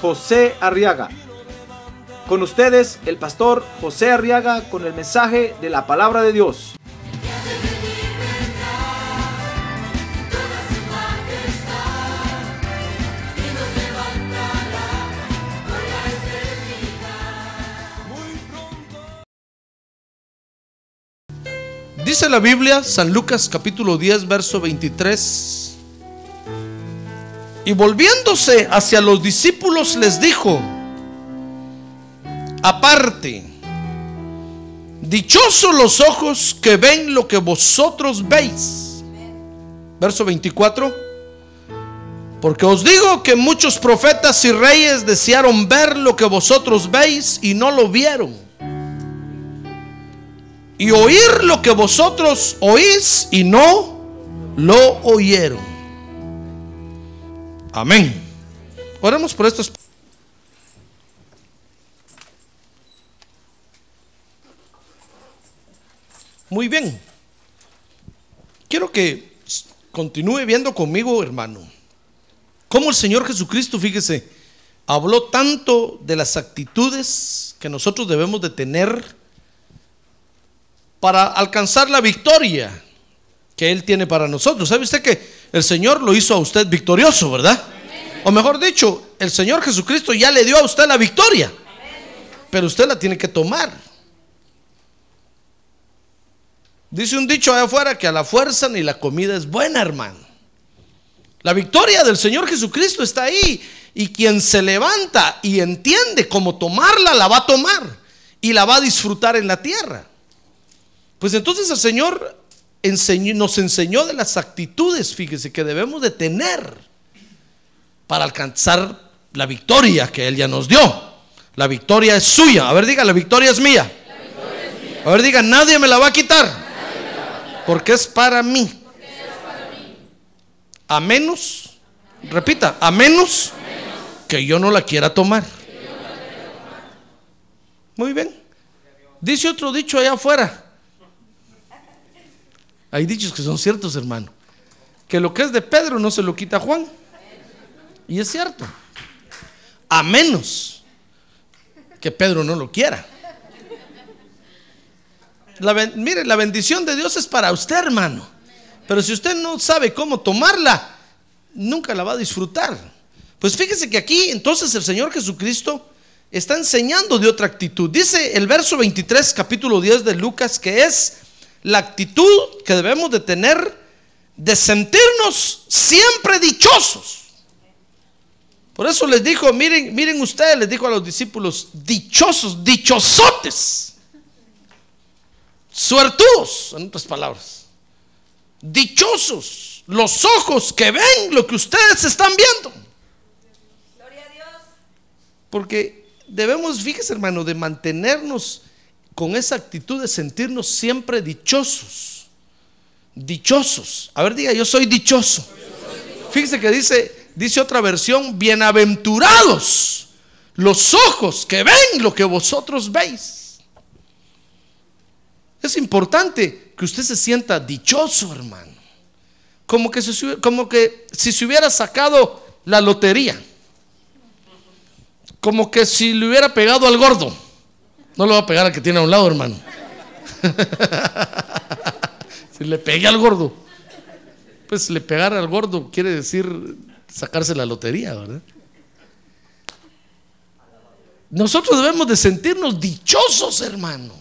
José Arriaga. Con ustedes, el pastor José Arriaga con el mensaje de la palabra de Dios. Dice la Biblia, San Lucas capítulo 10, verso 23. Y volviéndose hacia los discípulos les dijo, aparte, dichosos los ojos que ven lo que vosotros veis. Verso 24. Porque os digo que muchos profetas y reyes desearon ver lo que vosotros veis y no lo vieron y oír lo que vosotros oís y no lo oyeron. Amén. Oremos por estos. Muy bien. Quiero que continúe viendo conmigo, hermano, cómo el Señor Jesucristo, fíjese, habló tanto de las actitudes que nosotros debemos de tener para alcanzar la victoria que Él tiene para nosotros. ¿Sabe usted que el Señor lo hizo a usted victorioso, verdad? O mejor dicho, el Señor Jesucristo ya le dio a usted la victoria, pero usted la tiene que tomar. Dice un dicho allá afuera que a la fuerza ni la comida es buena, hermano. La victoria del Señor Jesucristo está ahí y quien se levanta y entiende cómo tomarla, la va a tomar y la va a disfrutar en la tierra. Pues entonces el Señor nos enseñó de las actitudes, fíjese, que debemos de tener para alcanzar la victoria que Él ya nos dio. La victoria es suya. A ver, diga, la victoria es mía. A ver, diga, nadie me la va a quitar. Porque es para mí. A menos, repita, a menos que yo no la quiera tomar. Muy bien. Dice otro dicho allá afuera. Hay dichos que son ciertos, hermano. Que lo que es de Pedro no se lo quita Juan. Y es cierto. A menos que Pedro no lo quiera. mire, la bendición de Dios es para usted, hermano. Pero si usted no sabe cómo tomarla, nunca la va a disfrutar. Pues fíjese que aquí entonces el Señor Jesucristo está enseñando de otra actitud. Dice el verso 23, capítulo 10 de Lucas, que es la actitud que debemos de tener de sentirnos siempre dichosos. Por eso les dijo, miren, miren ustedes, les dijo a los discípulos, dichosos, dichosotes, suertudos, en otras palabras, dichosos, los ojos que ven lo que ustedes están viendo. Gloria a Dios. Porque debemos, fíjese hermano, de mantenernos con esa actitud de sentirnos siempre dichosos. Dichosos. A ver, diga, yo soy dichoso. Fíjese que dice, dice otra versión, bienaventurados los ojos que ven lo que vosotros veis. Es importante que usted se sienta dichoso, hermano. Como que, como que si se hubiera sacado la lotería. Como que si le hubiera pegado al gordo. No lo va a pegar al que tiene a un lado, hermano. si le pegué al gordo, pues le pegar al gordo quiere decir sacarse la lotería, ¿verdad? Nosotros debemos de sentirnos dichosos, hermano.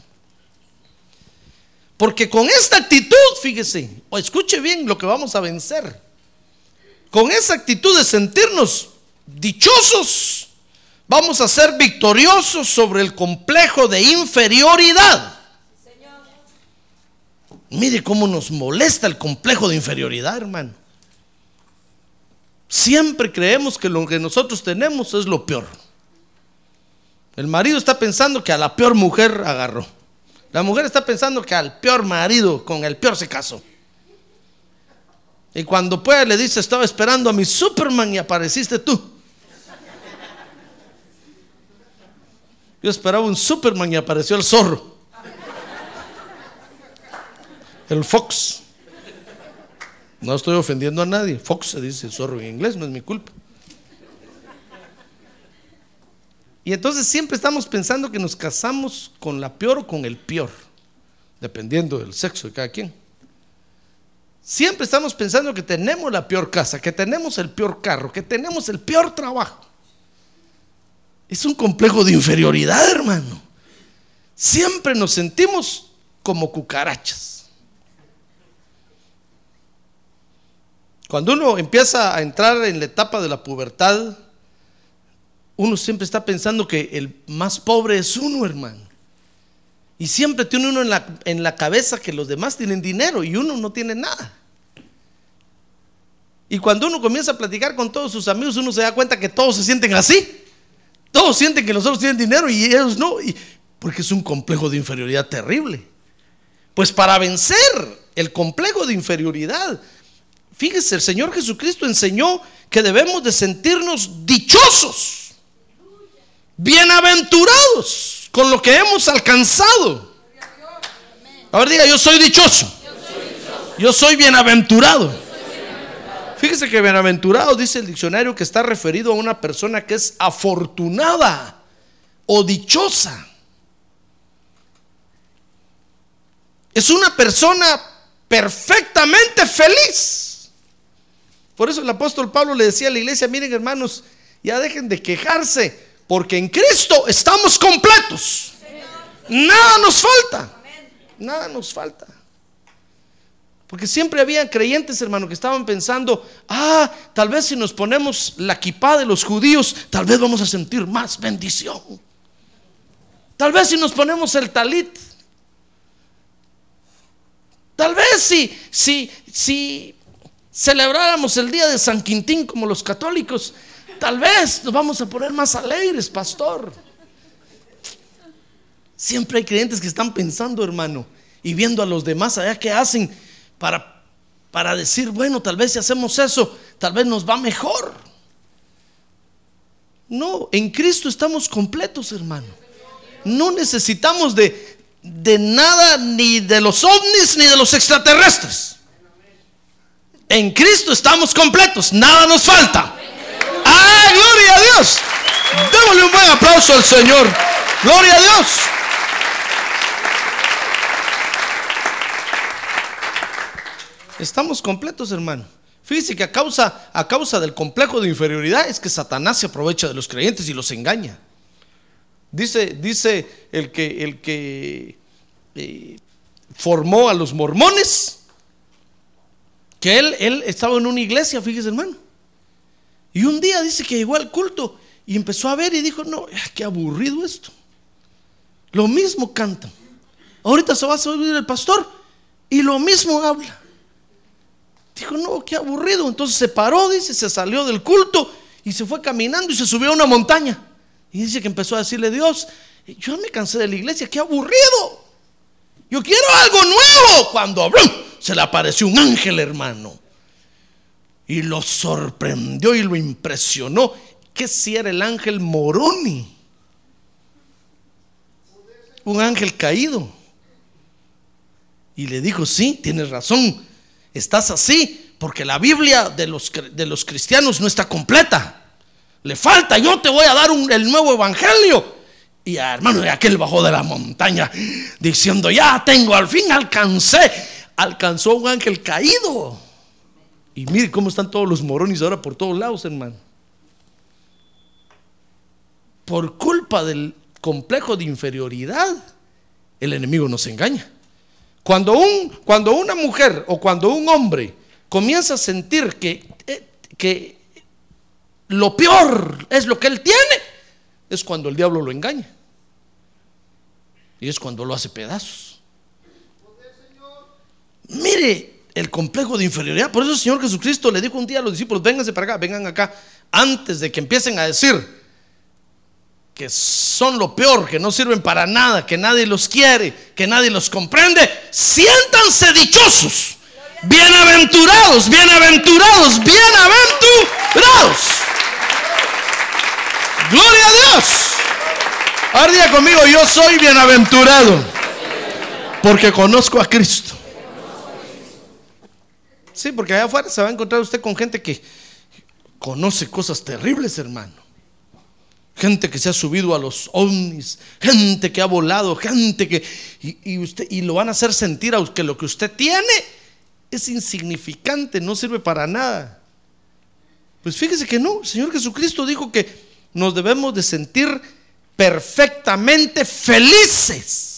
Porque con esta actitud, fíjese, o escuche bien lo que vamos a vencer. Con esa actitud de sentirnos dichosos, vamos a ser victoriosos sobre el complejo de inferioridad. Mire cómo nos molesta el complejo de inferioridad, hermano. Siempre creemos que lo que nosotros tenemos es lo peor. El marido está pensando que a la peor mujer agarró. La mujer está pensando que al peor marido, con el peor se casó. Y cuando puede le dice, estaba esperando a mi Superman y apareciste tú. Yo esperaba un Superman y apareció el zorro. El Fox. No estoy ofendiendo a nadie. Fox se dice zorro en inglés, no es mi culpa. Y entonces siempre estamos pensando que nos casamos con la peor o con el peor, dependiendo del sexo de cada quien. Siempre estamos pensando que tenemos la peor casa, que tenemos el peor carro, que tenemos el peor trabajo. Es un complejo de inferioridad, hermano. Siempre nos sentimos como cucarachas. Cuando uno empieza a entrar en la etapa de la pubertad, uno siempre está pensando que el más pobre es uno, hermano. Y siempre tiene uno en la, en la cabeza que los demás tienen dinero y uno no tiene nada. Y cuando uno comienza a platicar con todos sus amigos, uno se da cuenta que todos se sienten así. Todos sienten que los otros tienen dinero y ellos no. Porque es un complejo de inferioridad terrible. Pues para vencer el complejo de inferioridad, fíjese, el Señor Jesucristo enseñó que debemos de sentirnos dichosos bienaventurados con lo que hemos alcanzado. Ahora diga, yo soy dichoso. Yo soy bienaventurado. Fíjese que bienaventurado dice el diccionario que está referido a una persona que es afortunada o dichosa. Es una persona perfectamente feliz. Por eso el apóstol Pablo le decía a la iglesia, miren hermanos, ya dejen de quejarse porque en Cristo estamos completos. Nada nos falta. Nada nos falta. Porque siempre había creyentes, hermano, que estaban pensando, ah, tal vez si nos ponemos la kipá de los judíos, tal vez vamos a sentir más bendición. Tal vez si nos ponemos el talit. Tal vez si, si, si celebráramos el día de San Quintín como los católicos, Tal vez nos vamos a poner más alegres, pastor. Siempre hay creyentes que están pensando, hermano, y viendo a los demás allá que hacen para, para decir, bueno, tal vez si hacemos eso, tal vez nos va mejor. No, en Cristo estamos completos, hermano. No necesitamos de, de nada, ni de los ovnis, ni de los extraterrestres. En Cristo estamos completos, nada nos falta. ¡Ah, gloria a Dios! Démosle un buen aplauso al Señor. Gloria a Dios. Estamos completos, hermano. Fíjese que a causa, a causa del complejo de inferioridad es que Satanás se aprovecha de los creyentes y los engaña. Dice, dice el que, el que eh, formó a los mormones, que él, él estaba en una iglesia, fíjese hermano. Y un día dice que llegó al culto y empezó a ver y dijo, no, qué aburrido esto. Lo mismo cantan. Ahorita se va a subir el pastor y lo mismo habla. Dijo, no, qué aburrido. Entonces se paró, dice, se salió del culto y se fue caminando y se subió a una montaña. Y dice que empezó a decirle, Dios, yo me cansé de la iglesia, qué aburrido. Yo quiero algo nuevo. Cuando se le apareció un ángel, hermano. Y lo sorprendió y lo impresionó que si era el ángel Moroni. Un ángel caído. Y le dijo, sí, tienes razón, estás así, porque la Biblia de los, de los cristianos no está completa. Le falta, yo te voy a dar el nuevo evangelio. Y hermano, de aquel bajó de la montaña diciendo, ya tengo, al fin alcancé. Alcanzó un ángel caído. Y mire cómo están todos los morones ahora por todos lados, hermano. Por culpa del complejo de inferioridad, el enemigo nos engaña. Cuando, un, cuando una mujer o cuando un hombre comienza a sentir que, eh, que lo peor es lo que él tiene, es cuando el diablo lo engaña. Y es cuando lo hace pedazos. Mire, el complejo de inferioridad. Por eso el Señor Jesucristo le dijo un día a los discípulos, vénganse para acá, vengan acá, antes de que empiecen a decir que son lo peor, que no sirven para nada, que nadie los quiere, que nadie los comprende, siéntanse dichosos, bienaventurados, bienaventurados, bienaventurados. Gloria a Dios. Ahora diga conmigo, yo soy bienaventurado porque conozco a Cristo. Sí, porque allá afuera se va a encontrar usted con gente que conoce cosas terribles, hermano. Gente que se ha subido a los ovnis, gente que ha volado, gente que... Y, usted, y lo van a hacer sentir a que lo que usted tiene es insignificante, no sirve para nada. Pues fíjese que no, el Señor Jesucristo dijo que nos debemos de sentir perfectamente felices.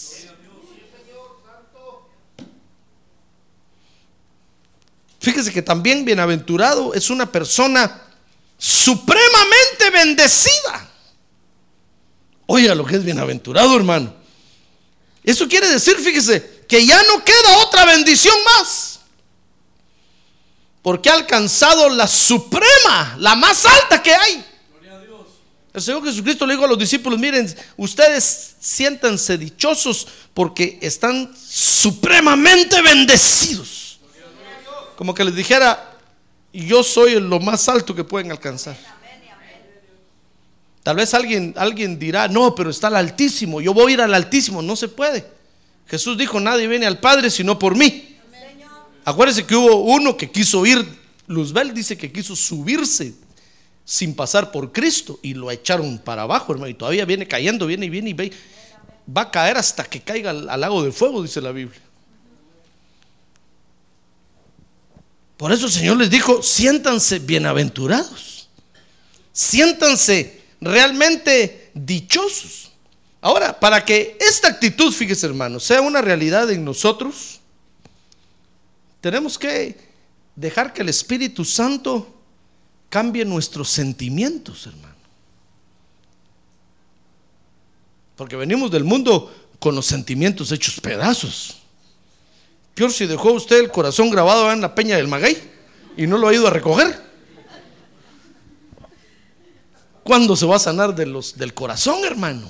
Fíjese que también bienaventurado es una persona supremamente bendecida. Oiga lo que es bienaventurado, hermano. Eso quiere decir, fíjese, que ya no queda otra bendición más. Porque ha alcanzado la suprema, la más alta que hay. El Señor Jesucristo le dijo a los discípulos, miren, ustedes siéntanse dichosos porque están supremamente bendecidos. Como que les dijera, yo soy lo más alto que pueden alcanzar. Tal vez alguien, alguien dirá, no, pero está el Altísimo, yo voy a ir al Altísimo. No se puede. Jesús dijo, nadie viene al Padre sino por mí. Acuérdense que hubo uno que quiso ir, Luzbel dice que quiso subirse sin pasar por Cristo y lo echaron para abajo, hermano, y todavía viene cayendo, viene y viene y ve, va a caer hasta que caiga al, al lago de fuego, dice la Biblia. Por eso el Señor les dijo, siéntanse bienaventurados, siéntanse realmente dichosos. Ahora, para que esta actitud, fíjese hermano, sea una realidad en nosotros, tenemos que dejar que el Espíritu Santo cambie nuestros sentimientos, hermano. Porque venimos del mundo con los sentimientos hechos pedazos. Peor si dejó usted el corazón grabado en la peña del Maguey y no lo ha ido a recoger. ¿Cuándo se va a sanar del corazón, hermano?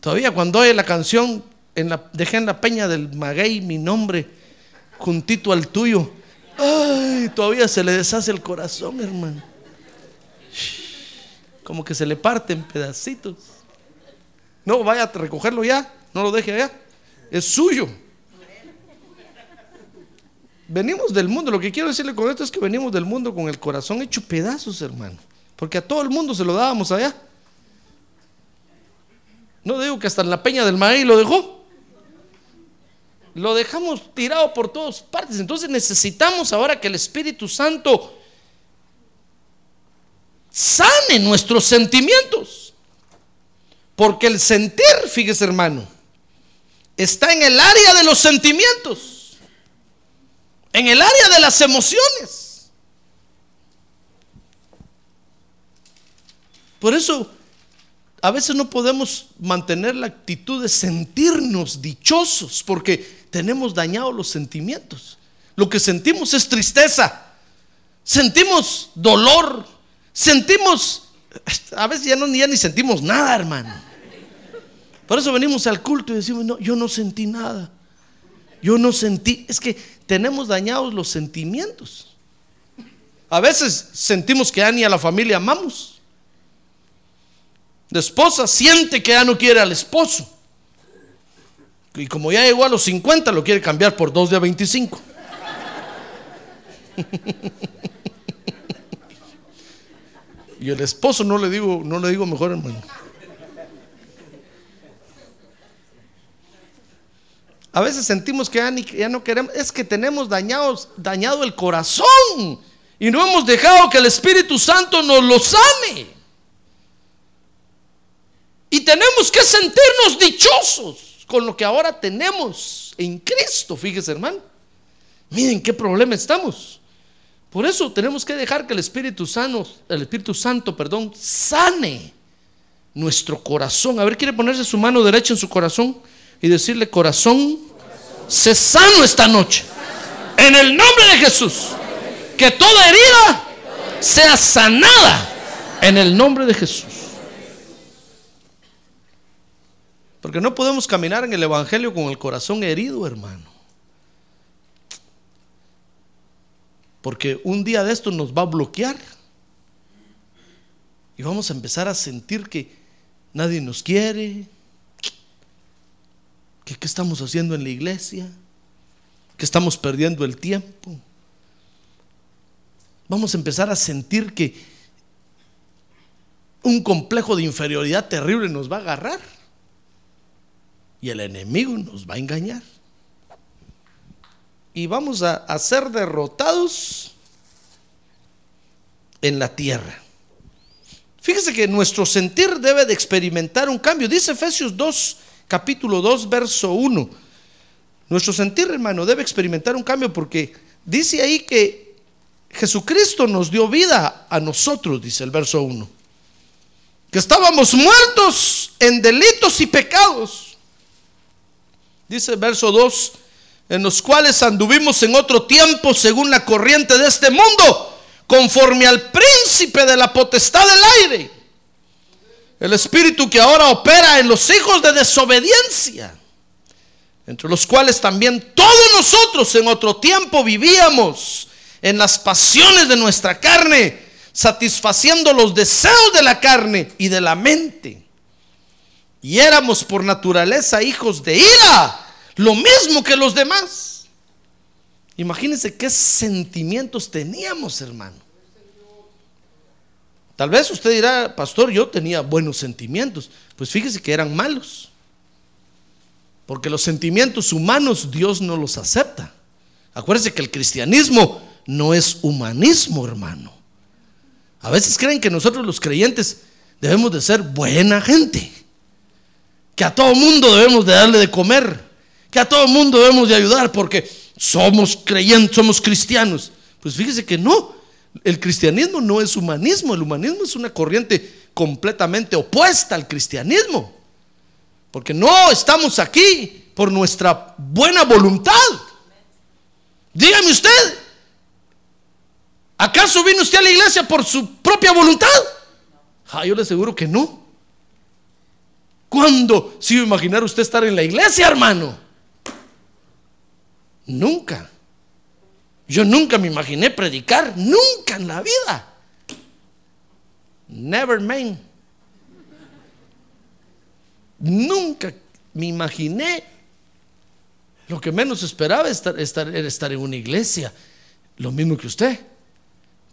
Todavía cuando oye la canción, en la, dejé en la peña del Maguey mi nombre juntito al tuyo. Ay, todavía se le deshace el corazón, hermano. Como que se le parte en pedacitos. No, vaya a recogerlo ya, no lo deje allá. Es suyo. Venimos del mundo, lo que quiero decirle con esto es que venimos del mundo con el corazón hecho pedazos, hermano. Porque a todo el mundo se lo dábamos allá. No digo que hasta en la peña del maíz lo dejó. Lo dejamos tirado por todas partes. Entonces necesitamos ahora que el Espíritu Santo sane nuestros sentimientos. Porque el sentir, fíjese hermano, está en el área de los sentimientos en el área de las emociones. Por eso a veces no podemos mantener la actitud de sentirnos dichosos porque tenemos dañados los sentimientos. Lo que sentimos es tristeza, sentimos dolor, sentimos, a veces ya, no, ya ni sentimos nada, hermano. Por eso venimos al culto y decimos, no, yo no sentí nada. Yo no sentí, es que tenemos dañados los sentimientos. A veces sentimos que ya ni a la familia amamos. La esposa siente que ya no quiere al esposo. Y como ya llegó a los 50, lo quiere cambiar por dos de 25. y el esposo no le digo, no le digo mejor hermano. A veces sentimos que ya, no queremos, es que tenemos dañados, dañado el corazón y no hemos dejado que el Espíritu Santo nos lo sane. Y tenemos que sentirnos dichosos con lo que ahora tenemos en Cristo, fíjese hermano. Miren qué problema estamos. Por eso tenemos que dejar que el Espíritu Santo, el Espíritu Santo, perdón, sane nuestro corazón. A ver, quiere ponerse su mano derecha en su corazón y decirle, corazón, sé sano esta noche. En el nombre de Jesús. Que toda herida sea sanada. En el nombre de Jesús. Porque no podemos caminar en el Evangelio con el corazón herido, hermano. Porque un día de esto nos va a bloquear. Y vamos a empezar a sentir que nadie nos quiere. Que qué estamos haciendo en la iglesia. Que estamos perdiendo el tiempo. Vamos a empezar a sentir que un complejo de inferioridad terrible nos va a agarrar. Y el enemigo nos va a engañar. Y vamos a, ser derrotados en la tierra. Fíjese que nuestro sentir debe de experimentar un cambio. Dice Efesios 2, capítulo 2, verso 1. Nuestro sentir, hermano, debe experimentar un cambio porque dice ahí que Jesucristo nos dio vida a nosotros, dice el verso 1. Que estábamos muertos en delitos y pecados. Dice el verso 2, en los cuales anduvimos en otro tiempo según la corriente de este mundo, conforme al príncipe de la potestad del aire. El espíritu que ahora opera en los hijos de desobediencia, entre los cuales también todos nosotros en otro tiempo vivíamos en las pasiones de nuestra carne, satisfaciendo los deseos de la carne y de la mente. Y éramos por naturaleza hijos de ira, lo mismo que los demás. Imagínense qué sentimientos teníamos, hermano. Tal vez usted dirá, pastor, yo tenía buenos sentimientos. Pues fíjese que eran malos. Porque los sentimientos humanos Dios no los acepta. Acuérdese que el cristianismo no es humanismo, hermano. A veces creen que nosotros los creyentes debemos de ser buena gente. Que a todo mundo debemos de darle de comer. Que a todo mundo debemos de ayudar porque somos creyentes, somos cristianos. Pues fíjese que no. El cristianismo no es humanismo. El humanismo es una corriente completamente opuesta al cristianismo. Porque no estamos aquí por nuestra buena voluntad. Dígame usted, ¿acaso vino usted a la iglesia por su propia voluntad? Ah, yo le aseguro que no. ¿Cuándo se iba a imaginar usted estar en la iglesia, hermano? Nunca. Yo nunca me imaginé predicar, nunca en la vida. Never mind. Nunca me imaginé. Lo que menos esperaba era estar en una iglesia. Lo mismo que usted.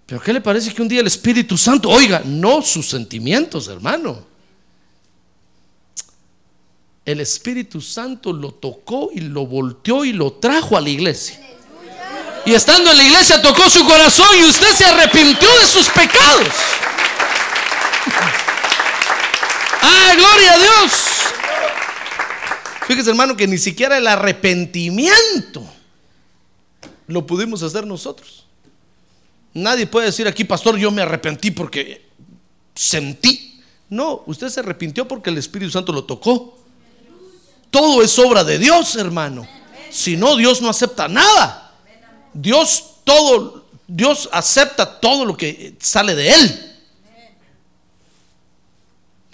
Pero ¿qué le parece que un día el Espíritu Santo, oiga, no sus sentimientos, hermano? El Espíritu Santo lo tocó y lo volteó y lo trajo a la iglesia. Y estando en la iglesia tocó su corazón y usted se arrepintió de sus pecados. ¡Ah, gloria a Dios! Fíjese hermano que ni siquiera el arrepentimiento lo pudimos hacer nosotros. Nadie puede decir aquí, pastor, yo me arrepentí porque sentí. No, usted se arrepintió porque el Espíritu Santo lo tocó. Todo es obra de Dios, hermano. Si no, Dios no acepta nada. Dios todo, Dios acepta todo lo que sale de Él.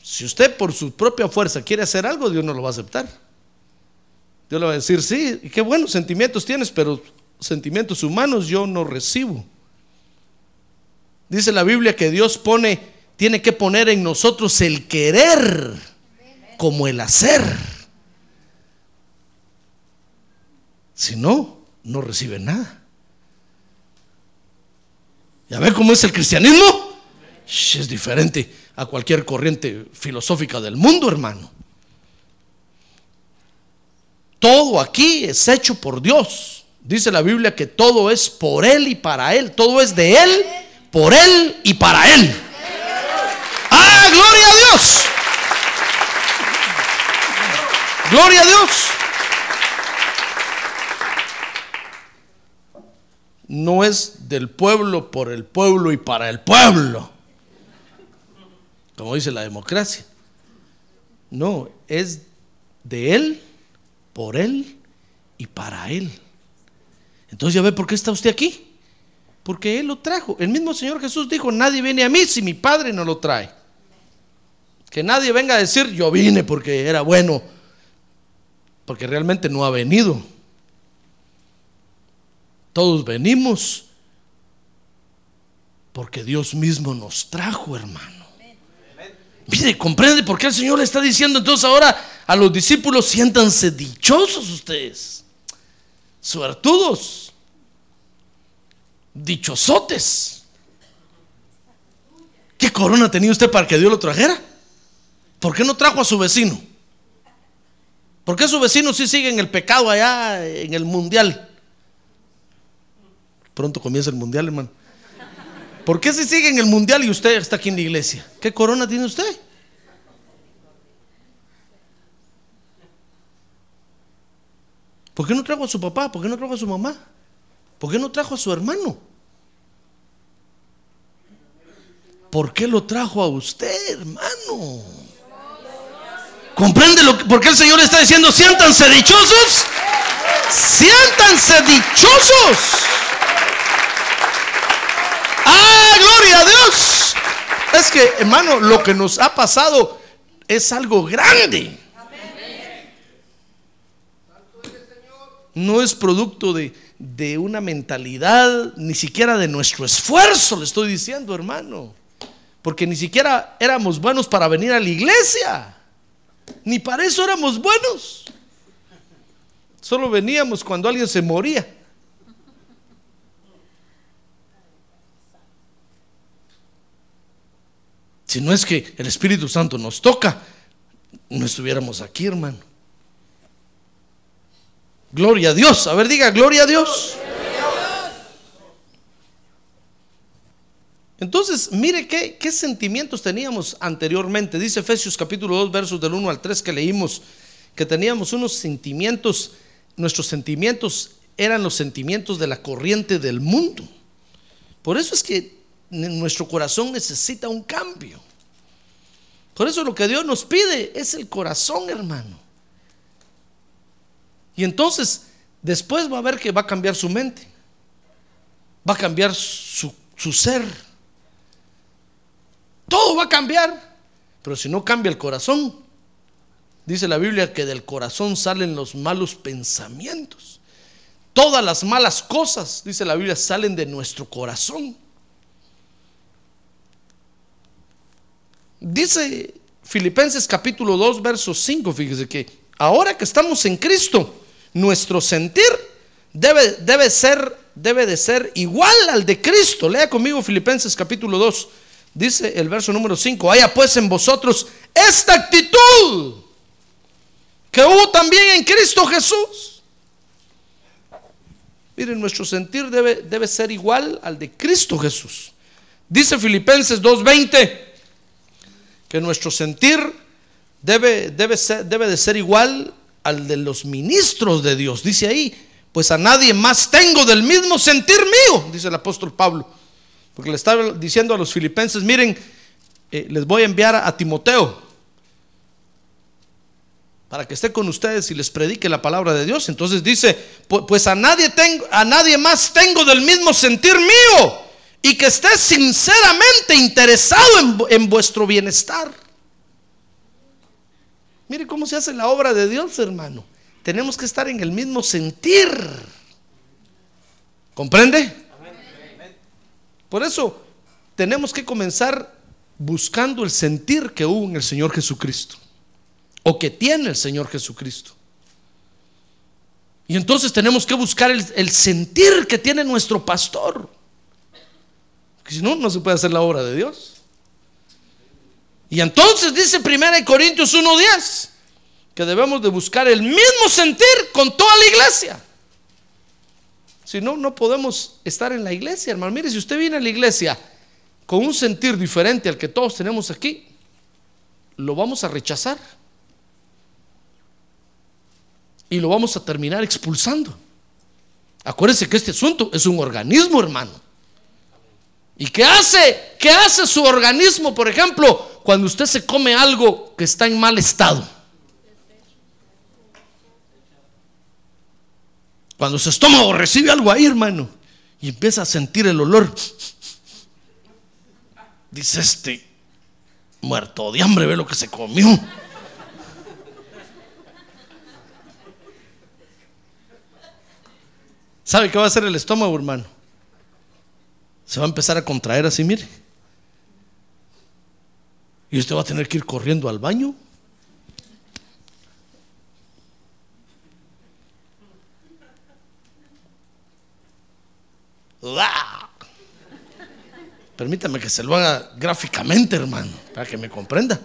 Si usted por su propia fuerza quiere hacer algo, Dios no lo va a aceptar. Dios le va a decir, sí, qué buenos sentimientos tienes, pero sentimientos humanos yo no recibo. Dice la Biblia que Dios pone, tiene que poner en nosotros el querer como el hacer. Si no, no recibe nada. ¿Ya ve cómo es el cristianismo? Es diferente a cualquier corriente filosófica del mundo, hermano. Todo aquí es hecho por Dios. Dice la Biblia que todo es por Él y para Él. Todo es de Él, por Él y para Él. ¡Ah, gloria a Dios! ¡Gloria a Dios! No es del pueblo, por el pueblo y para el pueblo. Como dice la democracia. No, es de Él, por Él y para Él. Entonces ya ve por qué está usted aquí. Porque Él lo trajo. El mismo Señor Jesús dijo, nadie viene a mí si mi Padre no lo trae. Que nadie venga a decir, yo vine porque era bueno porque realmente no ha venido. Todos venimos porque Dios mismo nos trajo, hermano. Mire, comprende por qué el Señor le está diciendo entonces ahora a los discípulos, siéntanse dichosos ustedes, suertudos, dichosotes. ¿Qué corona tenía usted para que Dios lo trajera? ¿Por qué no trajo a su vecino? ¿Por qué su vecino sí sigue en el pecado allá en el mundial? Pronto comienza el mundial, hermano. ¿Por qué si sigue en el mundial y usted está aquí en la iglesia? ¿Qué corona tiene usted? ¿Por qué no trajo a su papá? ¿Por qué no trajo a su mamá? ¿Por qué no trajo a su hermano? ¿Por qué lo trajo a usted, hermano? ¿Comprende lo que, por qué el Señor está diciendo, siéntanse dichosos? Siéntanse dichosos. ¡Ah, gloria a Dios! Es que, hermano, lo que nos ha pasado es algo grande. No es producto de, de una mentalidad, ni siquiera de nuestro esfuerzo, le estoy diciendo, hermano. Porque ni siquiera éramos buenos para venir a la iglesia. Ni para eso éramos buenos. Solo veníamos cuando alguien se moría. Si no es que el Espíritu Santo nos toca, no estuviéramos aquí, hermano. Gloria a Dios. A ver, diga, gloria a Dios. Entonces, mire qué, qué, sentimientos teníamos anteriormente. Dice Efesios capítulo 2, versos del 1 al 3 que leímos, que teníamos unos sentimientos, nuestros sentimientos eran los sentimientos de la corriente del mundo. Por eso es que nuestro corazón necesita un cambio. Por eso lo que Dios nos pide es el corazón, hermano. Y entonces, después va a ver que va a cambiar su mente. Va a cambiar su, su ser. Todo va a cambiar. Pero si no cambia el corazón, dice la Biblia que del corazón salen los malos pensamientos. Todas las malas cosas, dice la Biblia, salen de nuestro corazón. Dice Filipenses capítulo 2, verso 5, fíjese que ahora que estamos en Cristo, nuestro sentir debe, debe, ser, debe de ser igual al de Cristo. Lea conmigo Filipenses capítulo 2, dice el verso número 5, haya pues en vosotros esta actitud que hubo también en Cristo Jesús. Miren, nuestro sentir debe, debe ser igual al de Cristo Jesús. Dice Filipenses 2.20 que nuestro sentir debe, debe, ser, debe de ser igual al de los ministros de Dios. Dice ahí, pues a nadie más tengo del mismo sentir mío, dice el apóstol Pablo. Porque le estaba diciendo a los filipenses, miren, eh, les voy a enviar a, Timoteo para que esté con ustedes y les predique la palabra de Dios. Entonces dice, pues a nadie tengo, a nadie más tengo del mismo sentir mío y que esté sinceramente interesado en, en, vuestro bienestar. Mire cómo se hace la obra de Dios, hermano. Tenemos que estar en el mismo sentir. ¿Comprende? Por eso tenemos que comenzar buscando el sentir que hubo en el Señor Jesucristo. O que tiene el Señor Jesucristo. Y entonces tenemos que buscar el, el sentir que tiene nuestro pastor. Si no, no se puede hacer la obra de Dios. Y entonces dice 1 Corintios 1.10 que debemos de buscar el mismo sentir con toda la iglesia. Si no, no podemos estar en la iglesia, hermano. Mire, si usted viene a la iglesia con un sentir diferente al que todos tenemos aquí, lo vamos a rechazar. Y lo vamos a terminar expulsando. Acuérdense que este asunto es un organismo, hermano. ¿Y qué hace? ¿Qué hace su organismo, por ejemplo, cuando usted se come algo que está en mal estado? Cuando su estómago recibe algo ahí, hermano, y empieza a sentir el olor, dice este, muerto de hambre, ve lo que se comió. ¿Sabe qué va a hacer el estómago, hermano? Se va a empezar a contraer así, mire. Y usted va a tener que ir corriendo al baño. Permítame que se lo haga gráficamente, hermano, para que me comprenda.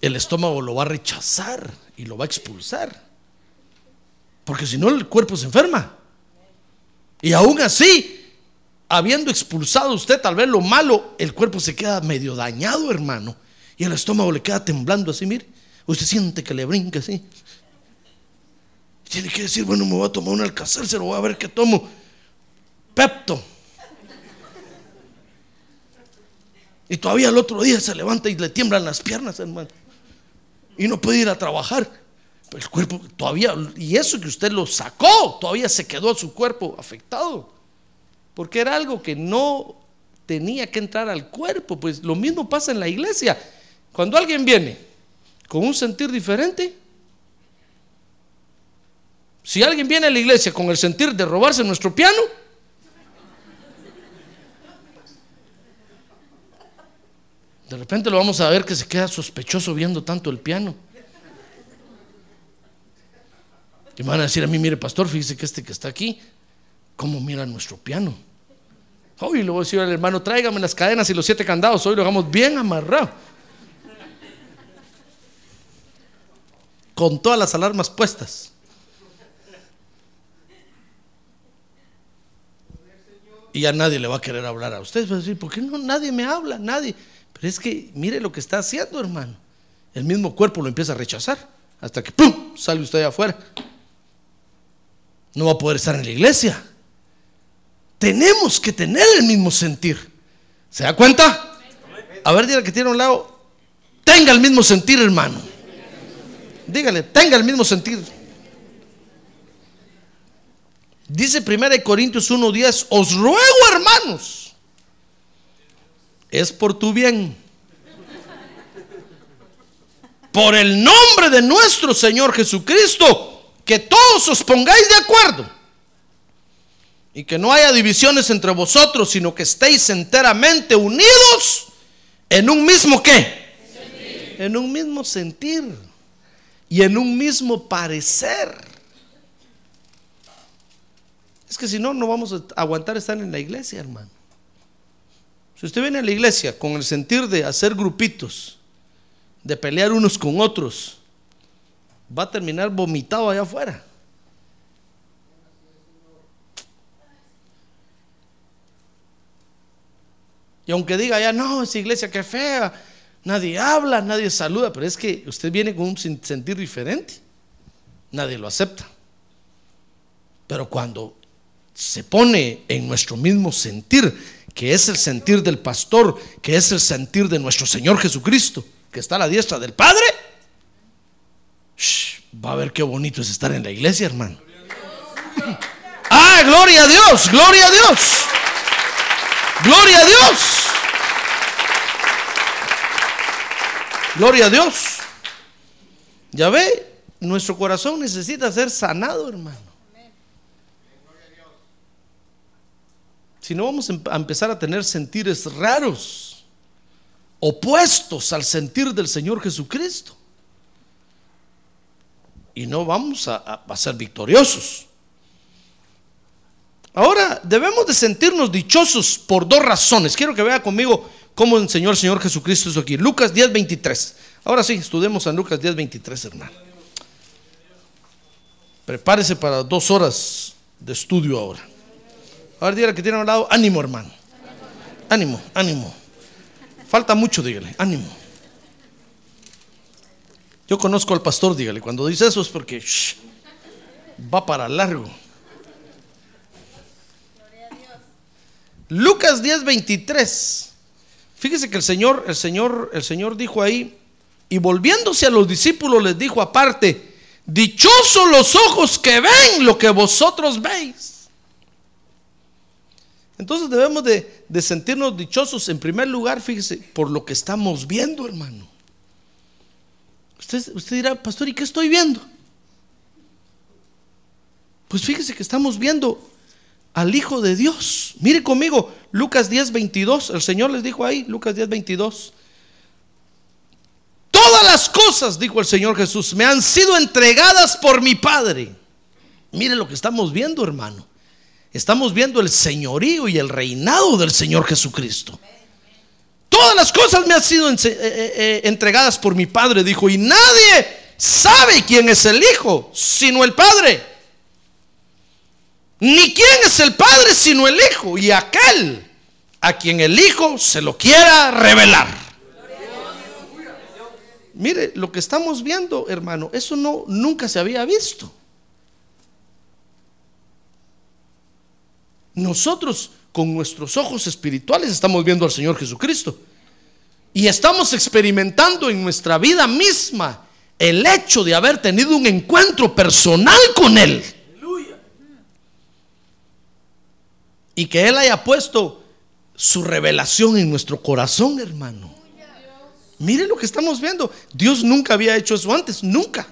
El estómago lo va a rechazar y lo va a expulsar. Porque si no, el cuerpo se enferma. Y aún así, habiendo expulsado usted tal vez lo malo, el cuerpo se queda medio dañado, hermano. Y el estómago le queda temblando así, mire. Usted siente que le brinca así. Tiene que decir, bueno, me voy a tomar un alcázar, se lo voy a ver qué tomo. Pepto. Y todavía el otro día se levanta y le tiemblan las piernas, hermano. Y no puede ir a trabajar. El cuerpo todavía, y eso que usted lo sacó, todavía se quedó su cuerpo afectado. Porque era algo que no tenía que entrar al cuerpo. Pues lo mismo pasa en la iglesia. Cuando alguien viene con un sentir diferente, si alguien viene a la iglesia con el sentir de robarse nuestro piano, de repente lo vamos a ver que se queda sospechoso viendo tanto el piano. Y me van a decir a mí, mire pastor, fíjese que este que está aquí, ¿cómo mira nuestro piano? Hoy le voy a decir al hermano, tráigame las cadenas y los siete candados, hoy lo hagamos bien amarrado. Con todas las alarmas puestas. y ya nadie le va a querer hablar a usted. Va a decir, ¿por qué no? Nadie me habla, nadie. Pero es que mire lo que está haciendo, hermano. El mismo cuerpo lo empieza a rechazar hasta que ¡pum! sale usted afuera. No va a poder estar en la iglesia. Tenemos que tener el mismo sentir. ¿Se da cuenta? A ver, dígale que tiene a un lado. Tenga el mismo sentir, hermano. Dígale, tenga el mismo sentir. Dice 1 Corintios 1:10, os ruego hermanos, es por tu bien, por el nombre de nuestro Señor Jesucristo, que todos os pongáis de acuerdo y que no haya divisiones entre vosotros, sino que estéis enteramente unidos en un mismo qué? En un mismo sentir y en un mismo parecer. Es que si no, no vamos a aguantar estar en la iglesia, hermano. Si usted viene a la iglesia con el sentir de hacer grupitos, de pelear unos con otros, va a terminar vomitado allá afuera. Y aunque diga ya, no, esa iglesia que fea, nadie habla, nadie saluda, pero es que usted viene con un sentir diferente, nadie lo acepta. Pero cuando se pone en nuestro mismo sentir, que es el sentir del pastor, que es el sentir de nuestro Señor Jesucristo, que está a la diestra del Padre, va a ver qué bonito es estar en la iglesia, hermano. Ah, gloria a Dios, gloria a Dios, gloria a Dios, gloria a Dios. Ya ve, nuestro corazón necesita ser sanado, hermano. Si no vamos em-, a empezar a tener sentires raros, opuestos al sentir del Señor Jesucristo. Y no vamos a, ser victoriosos. Ahora, debemos de sentirnos dichosos por dos razones. Quiero que vea conmigo cómo enseñó el Señor Jesucristo eso aquí. Lucas 10, 23. Ahora sí, estudiemos a Lucas 10, 23, hermano. Prepárese para dos horas de estudio ahora. Ahora dígale que tiene a un lado, ánimo hermano. Ánimo, ánimo. Falta mucho, dígale, ánimo. Yo conozco al pastor, dígale, cuando dice eso es porque va para largo. Lucas 10, 23. Fíjese que el Señor, el Señor, el Señor dijo ahí, y volviéndose a los discípulos les dijo aparte, dichosos los ojos que ven lo que vosotros veis. Entonces debemos de, sentirnos dichosos en primer lugar, fíjese, por lo que estamos viendo, hermano. Usted, dirá, pastor, ¿y qué estoy viendo? Pues fíjese que estamos viendo al Hijo de Dios. Mire conmigo, Lucas 10, 22. El Señor les dijo ahí, Lucas 10, 22. Todas las cosas, dijo el Señor Jesús, me han sido entregadas por mi Padre. Mire lo que estamos viendo, hermano. Estamos viendo el señorío y el reinado del Señor Jesucristo. Todas las cosas me han sido eh, eh, eh, entregadas por mi Padre, dijo, y nadie sabe quién es el Hijo, sino el Padre. Ni quién es el Padre, sino el Hijo, y aquel a quien el Hijo se lo quiera revelar. Mire, lo que estamos viendo, hermano, eso no nunca se había visto. Nosotros con nuestros ojos espirituales estamos viendo al Señor Jesucristo. Y estamos experimentando en nuestra vida misma el hecho de haber tenido un encuentro personal con Él. Y que Él haya puesto su revelación en nuestro corazón, hermano. Mire lo que estamos viendo. Dios nunca había hecho eso antes, nunca.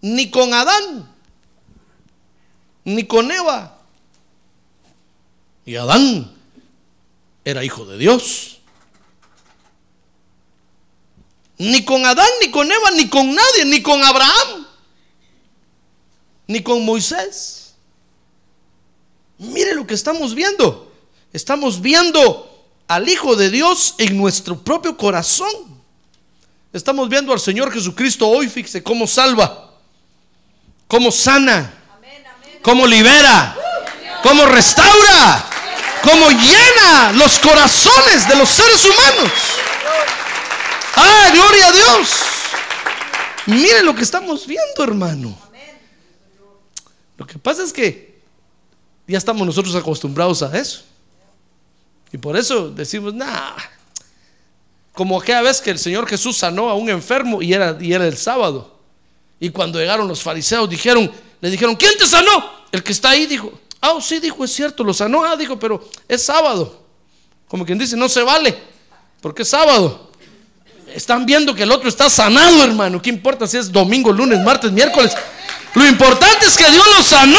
Ni con Adán, ni con Eva. Y Adán era hijo de Dios. Ni con Adán, ni con Eva, ni con nadie, ni con Abraham, ni con Moisés. Mire lo que estamos viendo. Estamos viendo al Hijo de Dios en nuestro propio corazón. Estamos viendo al Señor Jesucristo hoy, fíjese cómo salva, cómo sana, cómo libera, cómo restaura, cómo llena los corazones de los seres humanos. Ah, gloria a Dios. Mire lo que estamos viendo, hermano. Lo que pasa es que ya estamos nosotros acostumbrados a eso. Y por eso decimos, nah, como aquella vez que el Señor Jesús sanó a un enfermo y era, y era el sábado. Y cuando llegaron los fariseos, dijeron, le dijeron, ¿quién te sanó? El que está ahí dijo, ah, sí, dijo, es cierto, lo sanó. Ah, dijo, pero es sábado. Como quien dice, no se vale, porque es sábado. Están viendo que el otro está sanado, hermano. ¿Qué importa si es domingo, lunes, martes, miércoles? Lo importante es que Dios lo sanó.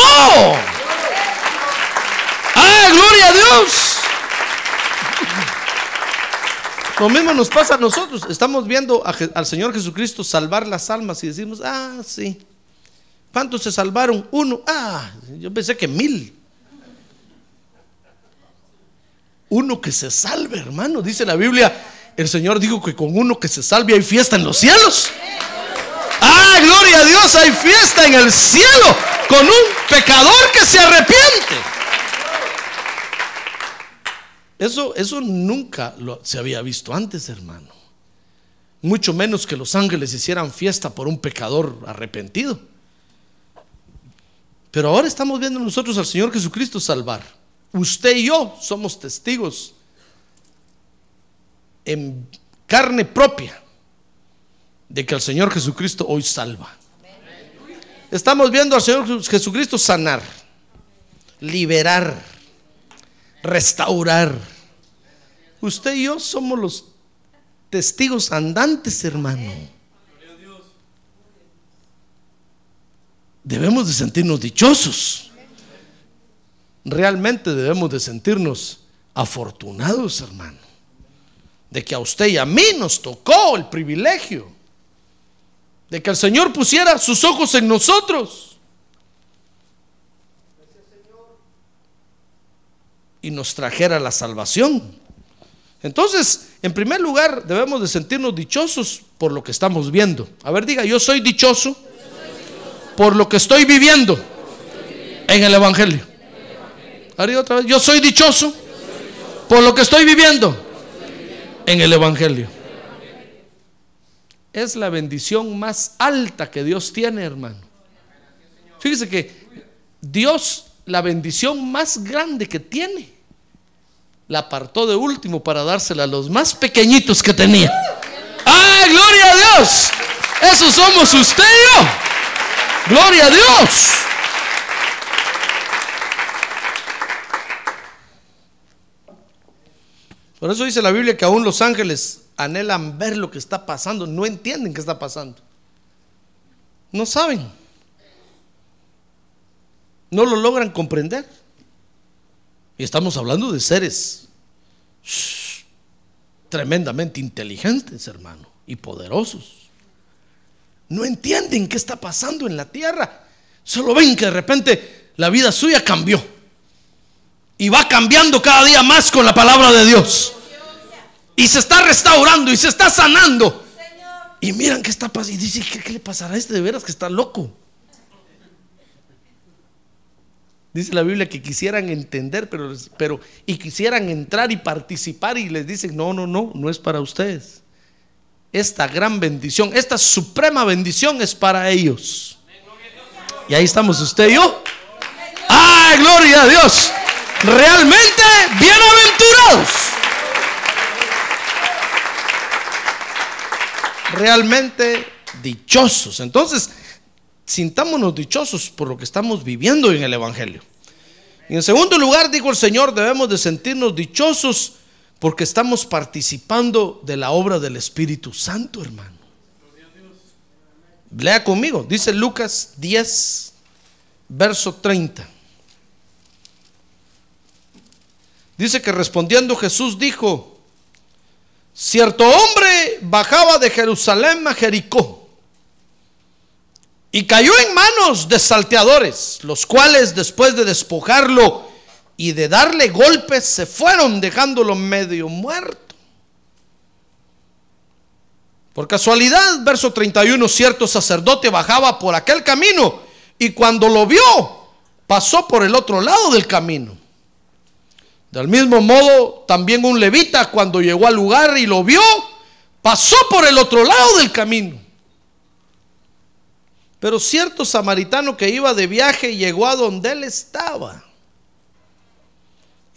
Ah, gloria a Dios. Lo mismo nos pasa a nosotros. Estamos viendo al Señor Jesucristo salvar las almas y decimos, ah, sí. ¿Cuántos se salvaron? Uno. Ah, yo pensé que mil. Uno que se salve, hermano. Dice la Biblia, el Señor dijo que con uno que se salve hay fiesta en los cielos. Ah, gloria a Dios, hay fiesta en el cielo con un pecador que se arrepiente. Eso, eso nunca lo, se había visto antes, hermano. Mucho menos que los ángeles hicieran fiesta por un pecador arrepentido. Pero ahora estamos viendo nosotros al Señor Jesucristo salvar. Usted y yo somos testigos en carne propia de que el Señor Jesucristo hoy salva. Estamos viendo al Señor Jesucristo sanar, liberar restaurar. Usted y yo somos los testigos andantes, hermano. Debemos de sentirnos dichosos. Realmente debemos de sentirnos afortunados, hermano. De que a usted y a mí nos tocó el privilegio de que el Señor pusiera sus ojos en nosotros y nos trajera la salvación. Entonces, en primer lugar, debemos de sentirnos dichosos por lo que estamos viendo. A ver, diga, yo soy dichoso por lo que estoy viviendo en el Evangelio. Haré otra vez, yo soy dichoso por lo que estoy viviendo en el Evangelio. Es la bendición más alta que Dios tiene, hermano. Fíjese que Dios, la bendición más grande que tiene, la apartó de último para dársela a los más pequeñitos que tenía. ¡Ah, gloria a Dios! Eso somos usted y. ¡Gloria a Dios! Por eso dice la Biblia que aún los ángeles anhelan ver lo que está pasando, no entienden qué está pasando. No saben. no lo logran comprender. Y estamos hablando de seres tremendamente inteligentes, hermano, y poderosos. No entienden qué está pasando en la tierra. Solo ven que de repente la vida suya cambió. Y va cambiando cada día más con la palabra de Dios. Y se está restaurando y se está sanando. Y miran qué está pasando. Y dice, ¿qué, qué le pasará a este de veras que está loco? Dice la Biblia que quisieran entender, pero, pero y quisieran entrar y participar y les dicen, no, no, no, no es para ustedes. Esta gran bendición, esta suprema bendición es para ellos. Y ahí estamos usted y yo. ¡Ay, gloria a Dios! Realmente bienaventurados. Realmente dichosos. Entonces, sintámonos dichosos por lo que estamos viviendo en el Evangelio. Y en segundo lugar, dijo el Señor, debemos de sentirnos dichosos porque estamos participando de la obra del Espíritu Santo, hermano. Lea conmigo, dice Lucas 10, verso 30. Dice que respondiendo Jesús dijo, cierto hombre bajaba de Jerusalén a Jericó y cayó en manos de salteadores, los cuales después de despojarlo y de darle golpes se fueron dejándolo medio muerto. Por casualidad, verso 31, cierto sacerdote bajaba por aquel camino y cuando lo vio, pasó por el otro lado del camino. Del mismo modo, también un levita cuando llegó al lugar y lo vio, pasó por el otro lado del camino. Pero cierto samaritano que iba de viaje llegó a donde él estaba.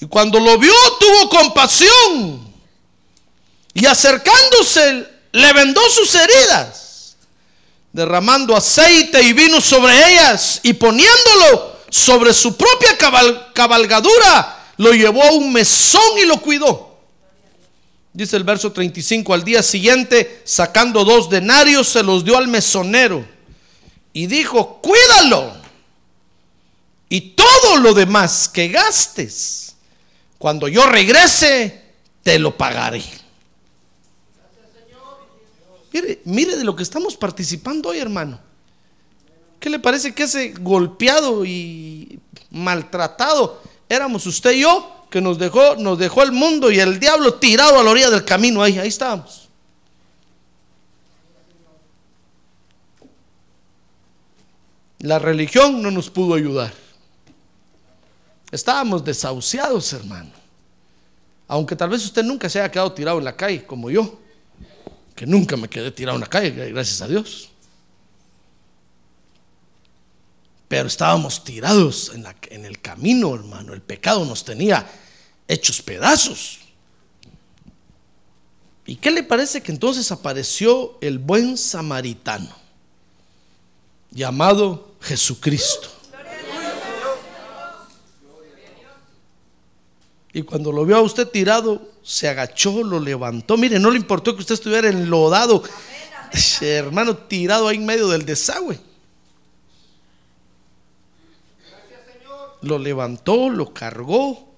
Y cuando lo vio tuvo compasión. Y acercándose le vendó sus heridas, derramando aceite y vino sobre ellas y poniéndolo sobre su propia cabalgadura, lo llevó a un mesón y lo cuidó. Dice el verso 35, al día siguiente, sacando dos denarios, se los dio al mesonero y dijo, cuídalo. Y todo lo demás que gastes, cuando yo regrese, te lo pagaré. Mire, mire de lo que estamos participando hoy, hermano. ¿Qué le parece que ese golpeado y maltratado éramos usted y yo que nos dejó, nos dejó el mundo y el diablo tirado a la orilla del camino ahí, ahí estábamos. La religión no nos pudo ayudar. Estábamos desahuciados, hermano. Aunque tal vez usted nunca se haya quedado tirado en la calle como yo, que nunca me quedé tirado en la calle, gracias a Dios. Pero estábamos tirados en, en el camino, hermano. El pecado nos tenía hechos pedazos. ¿Y qué le parece que entonces apareció el buen samaritano, llamado Jesucristo. Y cuando lo vio a usted tirado, se agachó, lo levantó. Mire, no le importó que usted estuviera enlodado, hermano, tirado ahí en medio del desagüe. Lo levantó, lo cargó,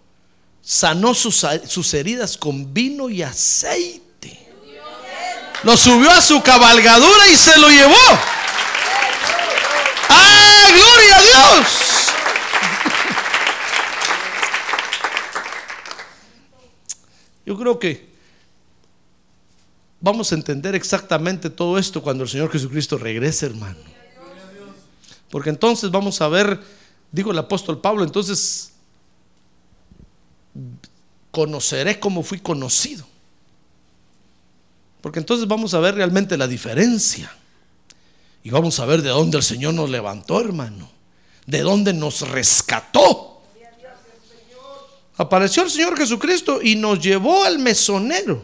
sanó sus, sus heridas con vino y aceite. Lo subió a su cabalgadura y se lo llevó. ¡Ah, gloria a Dios! Yo creo que vamos a entender exactamente todo esto cuando el Señor Jesucristo regrese, hermano. Porque entonces vamos a ver, dijo el apóstol Pablo, entonces conoceré cómo fui conocido. Porque entonces vamos a ver realmente la diferencia. Y vamos a ver de dónde el Señor nos levantó, hermano. De dónde nos rescató. Apareció el Señor Jesucristo y nos llevó al mesonero.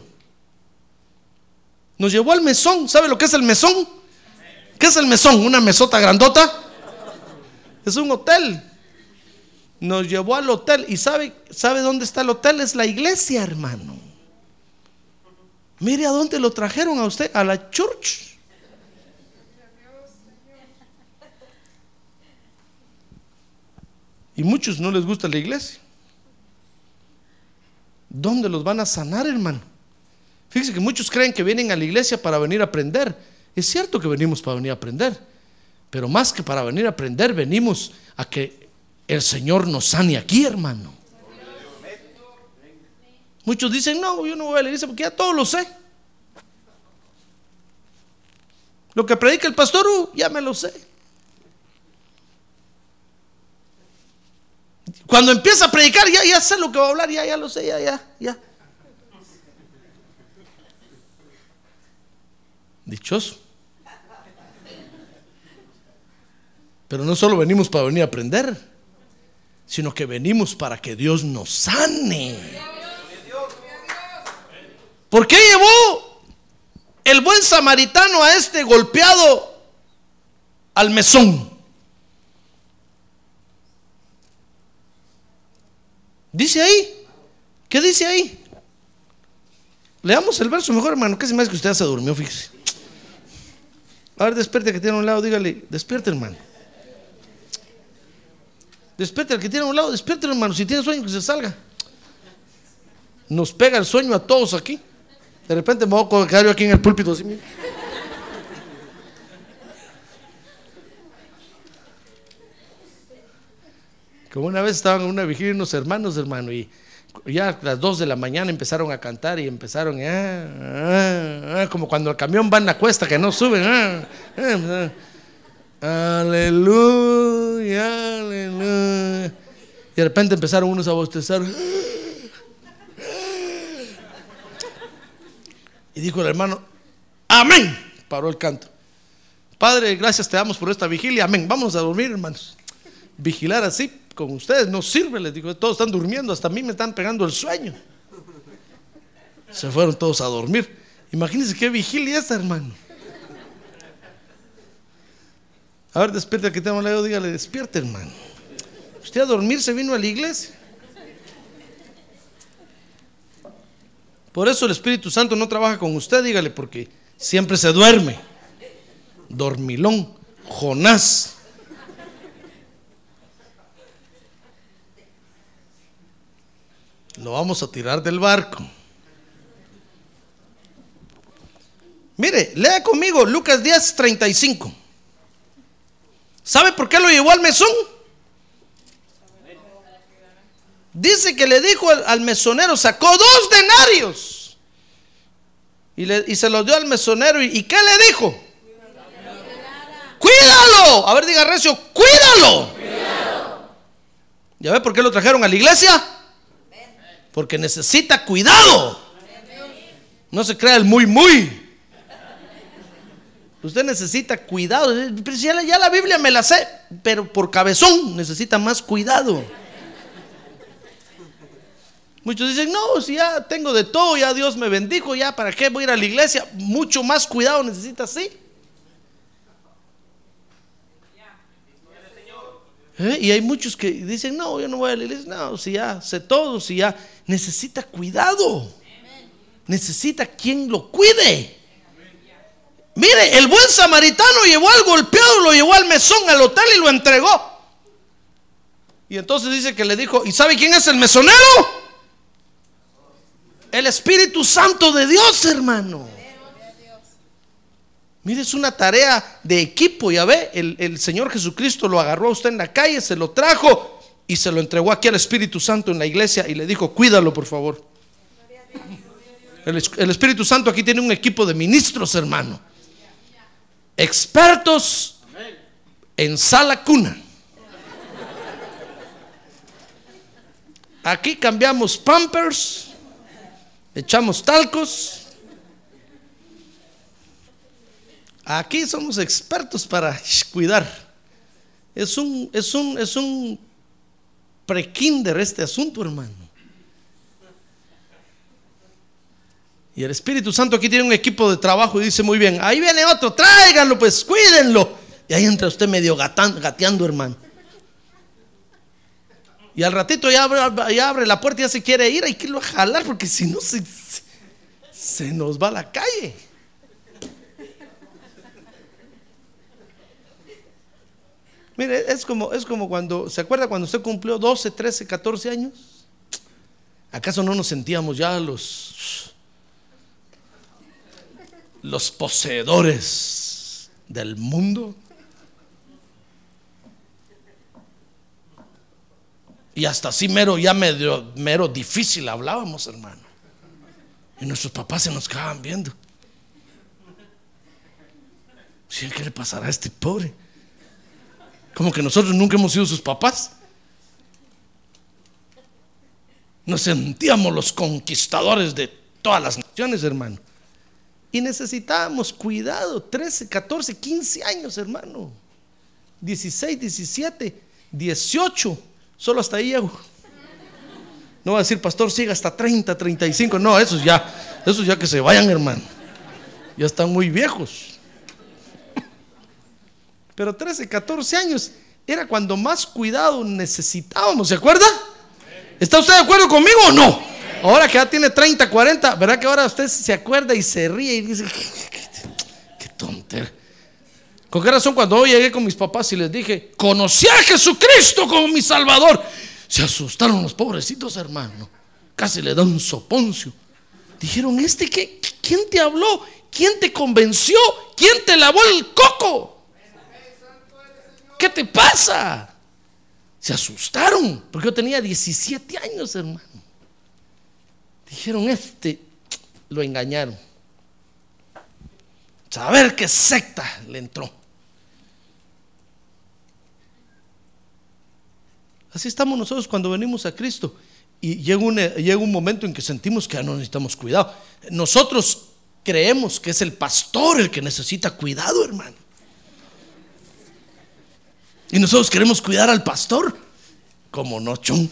Nos llevó al mesón. ¿Sabe lo que es el mesón? ¿Qué es el mesón? ¿Una mesota grandota? Es un hotel. Nos llevó al hotel. ¿Y sabe, sabe dónde está el hotel? Es la iglesia, hermano. Mire a dónde lo trajeron a usted, a la church. Y muchos no les gusta la iglesia. ¿Dónde los van a sanar, hermano? Fíjense que muchos creen que vienen a la iglesia para venir a aprender. Es cierto que venimos para venir a aprender, pero más que para venir a aprender, venimos a que el Señor nos sane aquí, hermano. Muchos dicen, no, yo no voy a la iglesia porque ya todo lo sé. Lo que predica el pastor, uh, ya me lo sé. Cuando empieza a predicar, ya, ya sé lo que va a hablar, ya, ya lo sé, ya, ya, ya. Dichoso. Pero no solo venimos para venir a aprender, sino que venimos para que Dios nos sane. ¿Por qué llevó el buen samaritano a este golpeado al mesón? Dice ahí. ¿Qué dice ahí? Leamos el verso mejor, hermano. ¿Qué se me hace que usted se durmió? Fíjese. A ver, despierte que tiene a un lado, dígale, despierte, hermano. Despierte al que tiene a un lado, despierte, hermano. Si tiene sueño, que se salga. Nos pega el sueño a todos aquí. De repente me voy a quedar yo aquí en el púlpito así. mira. Como una vez estaban en una vigilia unos hermanos, hermano, y ya a las 2 de la mañana empezaron a cantar y empezaron, ah, ah, ah, como cuando el camión va en la cuesta que no suben. ah, ah, aleluya, aleluya. Y de repente empezaron unos a bostezar. Y dijo el hermano, amén. Paró el canto. Padre, gracias te damos por esta vigilia. Amén. Vamos a dormir, hermanos. Vigilar así con ustedes no sirve. Les digo, todos están durmiendo. Hasta a mí me están pegando el sueño. Se fueron todos a dormir. Imagínense qué vigilia esta, hermano. A ver, despierta que tengo lado, dígale, despierte, hermano. Usted a dormir se vino a la iglesia. Por eso el Espíritu Santo no trabaja con usted, dígale, porque siempre se duerme. Dormilón, Jonás. Lo vamos a tirar del barco. Mire, lea conmigo Lucas 10, 35. ¿Sabe por qué lo llevó al mesón? Dice que le dijo al, mesonero, sacó dos denarios. Y, le- y se los dio al mesonero. ¿Y, qué le dijo? Cuídalo. A ver, diga recio, cuídalo. ¿Ya ve por qué lo trajeron a la iglesia? Porque necesita cuidado. No se crea el muy, muy. Usted necesita cuidado. Ya la Biblia me la sé, pero por cabezón necesita más cuidado. Muchos dicen, no, si ya tengo de todo, ya Dios me bendijo, ya para qué voy a ir a la iglesia. Mucho más cuidado necesita, sí. ¿Eh? Y hay muchos que dicen, no, yo no voy a la iglesia. No, si ya sé todo, si ya necesita cuidado. Necesita quien lo cuide. Mire, el buen samaritano llevó al golpeado, lo llevó al mesón, al hotel y lo entregó. Y entonces dice que le dijo, ¿y sabe quién es el mesonero? El Espíritu Santo de Dios, hermano. Mire, es una tarea de equipo, ya ve, el, el Señor Jesucristo lo agarró a usted en la calle, se lo trajo y se lo entregó aquí al Espíritu Santo en la iglesia y le dijo, cuídalo por favor. El, el Espíritu Santo aquí tiene un equipo de ministros, hermano. Expertos en sala cuna. Aquí cambiamos pampers, echamos talcos. Aquí somos expertos para cuidar. Es un, es un, es un prekinder este asunto, hermano. Y el Espíritu Santo aquí tiene un equipo de trabajo y dice muy bien, ahí viene otro, tráiganlo, pues cuídenlo. Y ahí entra usted medio gateando, hermano. Y al ratito ya abre, la puerta y ya se quiere ir, hay que irlo jalar porque si no se, se nos va a la calle. Mire, es como, es como cuando, ¿se acuerda cuando usted cumplió 12, 13, 14 años? ¿Acaso no nos sentíamos ya los, los poseedores del mundo? Y hasta así mero, ya medio, mero difícil hablábamos, hermano. Y nuestros papás se nos quedaban viendo. ¿Qué le pasará a este pobre? Como que nosotros nunca hemos sido sus papás. Nos sentíamos los conquistadores de todas las naciones, hermano. Y necesitábamos cuidado. 13, 14, 15 años, hermano. 16, 17, 18. Solo hasta ahí llego. No va a decir, pastor, siga hasta 30, 35. No, esos ya, esos ya que se vayan, hermano. Ya están muy viejos. Pero 13, 14 años era cuando más cuidado necesitábamos, ¿se acuerda? ¿Está usted de acuerdo conmigo o no? Ahora que ya tiene 30, 40, ¿verdad que ahora usted se acuerda y se ríe y dice, qué, tontera? ¿Con qué razón cuando hoy llegué con mis papás y les dije, conocí a Jesucristo como mi Salvador? Se asustaron los pobrecitos, hermano. Casi le da un soponcio. Dijeron, ¿este qué? ¿Quién te habló? ¿Quién te convenció? ¿Quién te lavó el coco? ¿Qué te pasa? Se asustaron, porque yo tenía 17 años, hermano. Dijeron, este, lo engañaron. Saber qué secta le entró. Así estamos nosotros cuando venimos a Cristo. Y llega un, llega un momento en que sentimos que ya no necesitamos cuidado. Nosotros creemos que es el pastor el que necesita cuidado, hermano. Y nosotros queremos cuidar al pastor. Como no, chum.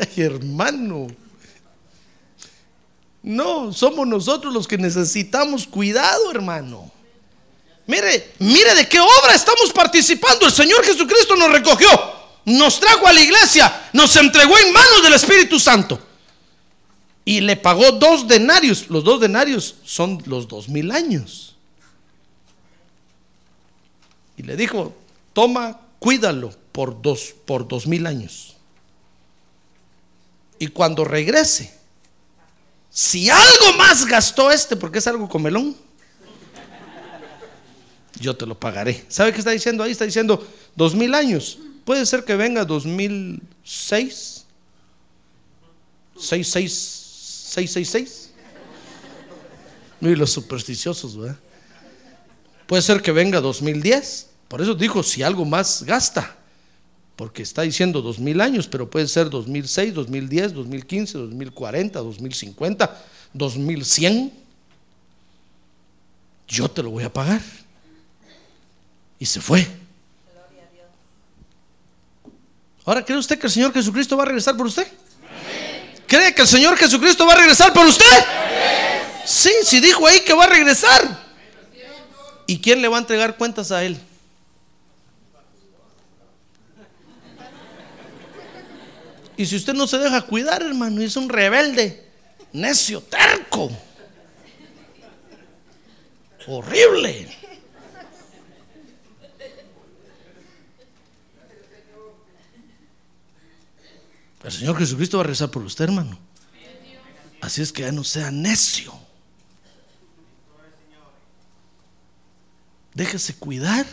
Ay, hermano. No, somos nosotros los que necesitamos cuidado, hermano. Mire, mire de qué obra estamos participando. El Señor Jesucristo nos recogió, nos trajo a la iglesia, nos entregó en manos del Espíritu Santo. Y le pagó dos denarios. Los dos denarios son los dos mil años. Y le dijo, toma, cuídalo por dos, por dos mil años. Y cuando regrese, si algo más gastó este, porque es algo comelón, yo te lo pagaré. ¿Sabe qué está diciendo ahí? Está diciendo dos mil años. Puede ser que venga 2006, 666. Muy los supersticiosos, ¿verdad? Puede ser que venga 2010. Por eso dijo, si algo más gasta. Porque está diciendo 2000 años, pero puede ser 2006, 2010, 2015, 2040, 2050, 2100. Yo te lo voy a pagar. Y se fue. Ahora, ¿cree usted que el Señor Jesucristo va a regresar por usted? ¿Cree que el Señor Jesucristo va a regresar por usted? Sí, sí dijo ahí que va a regresar. ¿Y quién le va a entregar cuentas a él? Y si usted no se deja cuidar, hermano, y es un rebelde, necio, terco, horrible. El Señor Jesucristo va a rezar por usted, hermano. Así es que ya no sea necio. Déjese cuidar.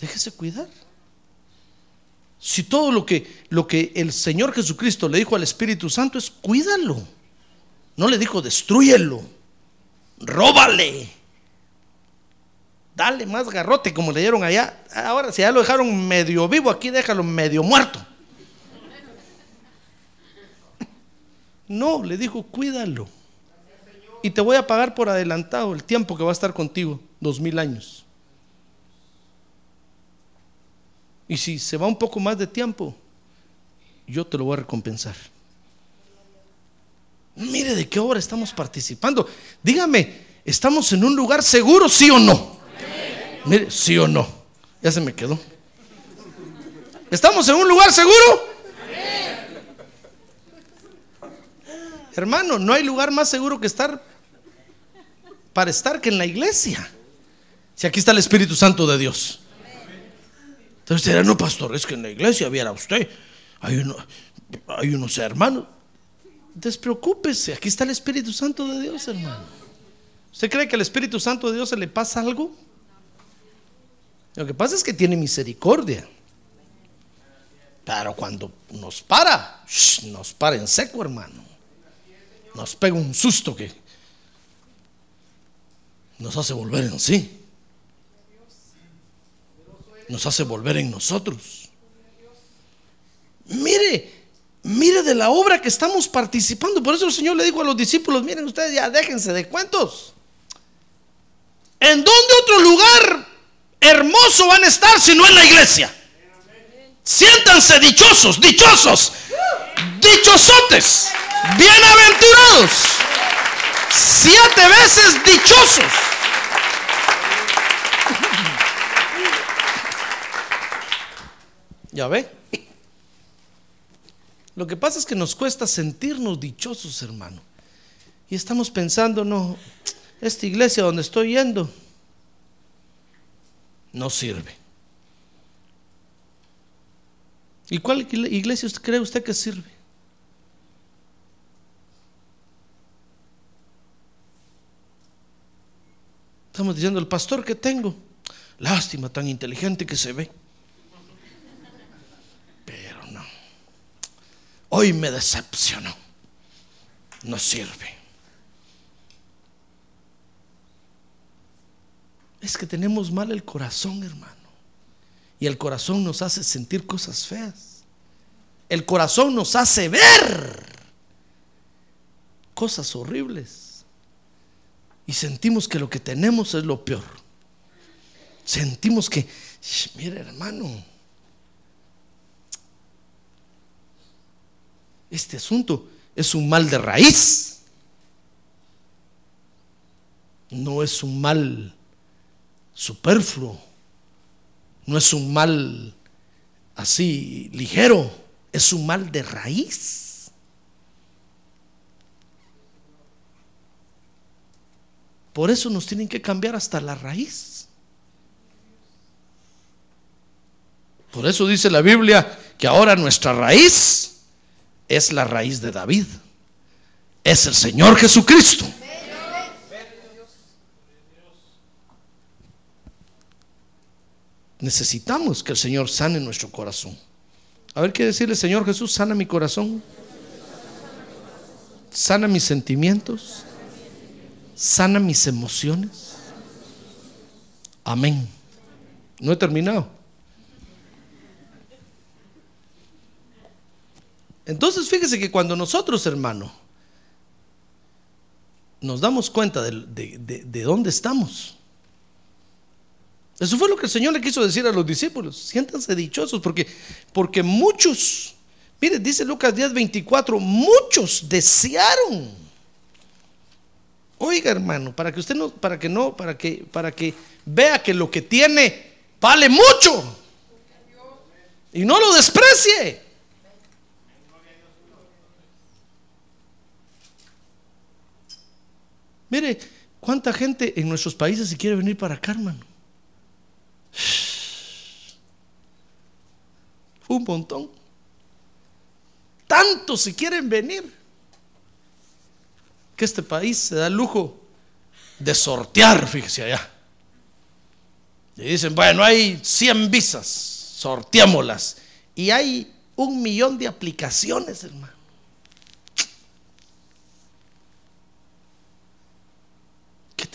Déjese cuidar. Si todo lo que, lo que el Señor Jesucristo le dijo al Espíritu Santo es cuídalo. No le dijo destruyelo, róbale, dale más garrote como le dieron allá. Ahora si ya lo dejaron medio vivo, aquí déjalo medio muerto. No, le dijo cuídalo. Y te voy a pagar por adelantado el tiempo que va a estar contigo, dos mil años. Y si se va un poco más de tiempo, yo te lo voy a recompensar. Mire de qué obra estamos participando. Dígame, ¿estamos en un lugar seguro, sí o no? Mire, sí o no. Ya se me quedó. ¿Estamos en un lugar seguro? Hermano, no hay lugar más seguro que estar para estar que en la iglesia. Si aquí está el Espíritu Santo de Dios. Entonces dirá, no, pastor, es que en la iglesia viera usted, hay, uno, hay unos hermanos. Despreocúpese, aquí está el Espíritu Santo de Dios, hermano. ¿Usted cree que al Espíritu Santo de Dios se le pasa algo? Lo que pasa es que tiene misericordia. Pero cuando nos para, nos para en seco, hermano. Nos pega un susto que nos hace volver en sí. Nos hace volver en nosotros. Mire, mire de la obra que estamos participando. Por eso el Señor le dijo a los discípulos, miren ustedes ya déjense de cuentos. ¿En dónde otro lugar hermoso van a estar si no en la iglesia? Siéntanse dichosos, dichosos, dichosotes, bienaventurados, siete veces dichosos. ¿Ya ve? Lo que pasa es que nos cuesta sentirnos dichosos, hermano. Y estamos pensando, no, esta iglesia donde estoy yendo no sirve. ¿Y cuál iglesia cree usted que sirve? Estamos diciendo, el pastor que tengo, lástima, tan inteligente que se ve. Pero no. Hoy me decepcionó. No sirve. Es que tenemos mal el corazón, hermano. Y el corazón nos hace sentir cosas feas. El corazón nos hace ver cosas horribles. Y sentimos que lo que tenemos es lo peor. Sentimos que, mire hermano, este asunto es un mal de raíz. No es un mal superfluo no es un mal así ligero, es un mal de raíz. Por eso nos tienen que cambiar hasta la raíz. Por eso dice la Biblia que ahora nuestra raíz es la raíz de David. Es el Señor Jesucristo. necesitamos que el Señor sane nuestro corazón. A ver, qué decirle, Señor Jesús, sana mi corazón, sana mis sentimientos, sana mis emociones. Amén. No he terminado. Entonces, fíjese que cuando nosotros, hermano, nos damos cuenta de, de dónde estamos, eso fue lo que el Señor le quiso decir a los discípulos. Siéntanse dichosos porque, porque muchos, mire, dice Lucas 10, 24, muchos desearon. Oiga, hermano, para que usted no, para que no, para que, para que vea que lo que tiene vale mucho. Y no lo desprecie. Mire, cuánta gente en nuestros países se quiere venir para acá, hermano. Un montón. Tantos si quieren venir. Que este país se da el lujo de sortear, fíjese allá. Y dicen, bueno, hay 100 visas, sorteámoslas. Y hay un millón de aplicaciones, hermano.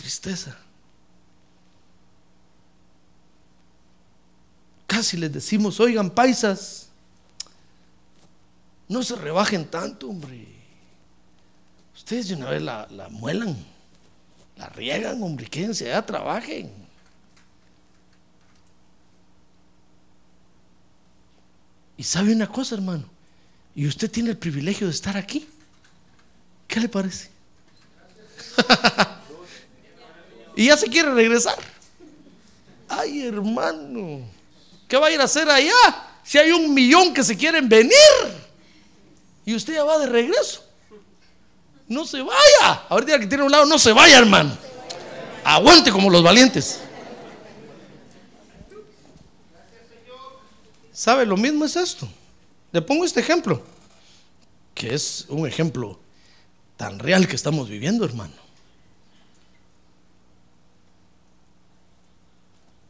Tristeza. Casi les decimos, oigan, paisas, no se rebajen tanto, hombre. Ustedes de una vez la, muelan, la riegan, hombre, quédense allá, trabajen. Y sabe una cosa, hermano, y usted tiene el privilegio de estar aquí. ¿Qué le parece? y ya se quiere regresar. Ay, hermano. ¿Qué va a ir a hacer allá? Si hay un millón que se quieren venir. Y usted ya va de regreso. No se vaya. Ahorita que tiene un lado, no se vaya, hermano. Aguante como los valientes. ¿Sabe? Lo mismo es esto. Le pongo este ejemplo, que es un ejemplo tan real que estamos viviendo, hermano.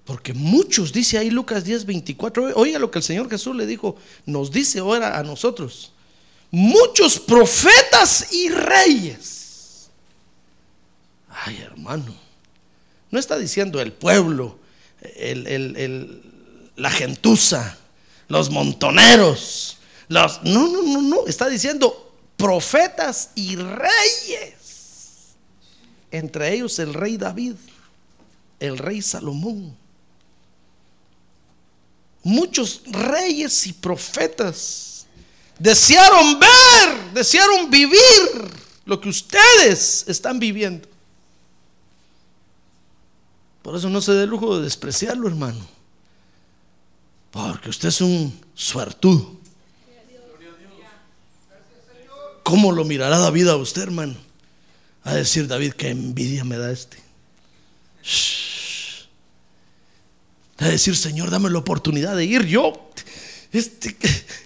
Porque muchos, dice ahí Lucas 10, 24, oiga lo que el Señor Jesús le dijo, nos dice ahora a nosotros, muchos profetas y reyes. Ay, hermano, no está diciendo el pueblo, el, el- el- la gentuza, los montoneros, los, no, no, no, no, está diciendo profetas y reyes. Entre ellos el rey David, el rey Salomón. Muchos reyes y profetas desearon ver, desearon vivir lo que ustedes están viviendo. Por eso no se dé lujo de despreciarlo, hermano. Porque usted es un suertudo. ¿Cómo lo mirará David a usted, hermano? A decir David, qué envidia me da este. A decir, Señor, dame la oportunidad de ir yo. Este,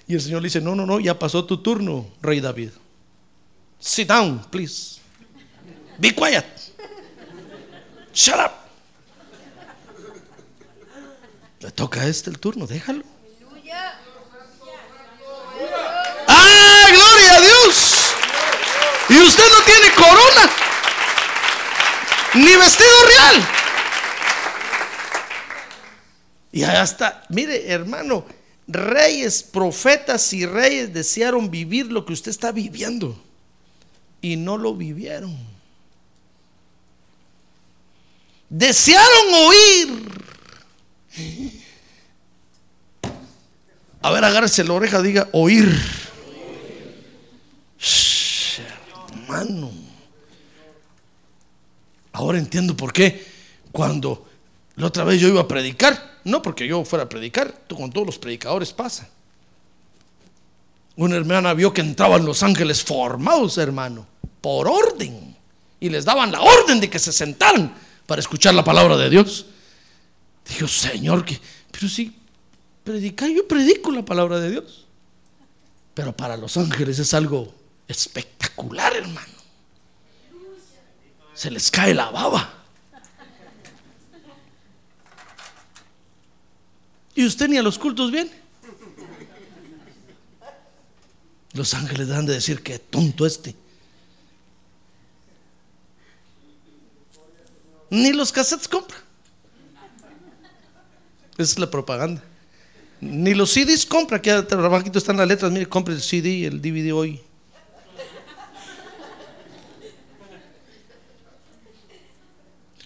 y el Señor le dice, no, no, no, ya pasó tu turno, rey David. Sit down, please. Be quiet. Shut up. Le toca a este el turno, déjalo. ¡Ah, gloria a Dios! Y usted no tiene corona, ni vestido real. Y está, mire hermano, reyes, profetas y reyes desearon vivir lo que usted está viviendo y no lo vivieron. Desearon oír. A ver, agárrese la oreja, diga oír. Hermano. Ahora entiendo por qué cuando la otra vez yo iba a predicar, no porque yo fuera a predicar, con todos los predicadores pasa. Una hermana vio que entraban los ángeles formados, hermano, por orden. Y les daban la orden de que se sentaran para escuchar la palabra de Dios. Dijo, Señor, pero si predicar, yo predico la palabra de Dios. Pero para los ángeles es algo espectacular, hermano. Se les cae la baba. Y usted ni a los cultos viene. Los ángeles dan de decir que tonto este. Ni los cassettes compra. Esa es la propaganda. Ni los CDs compra, que abajito están las letras. Mire, compre el CD y el DVD hoy.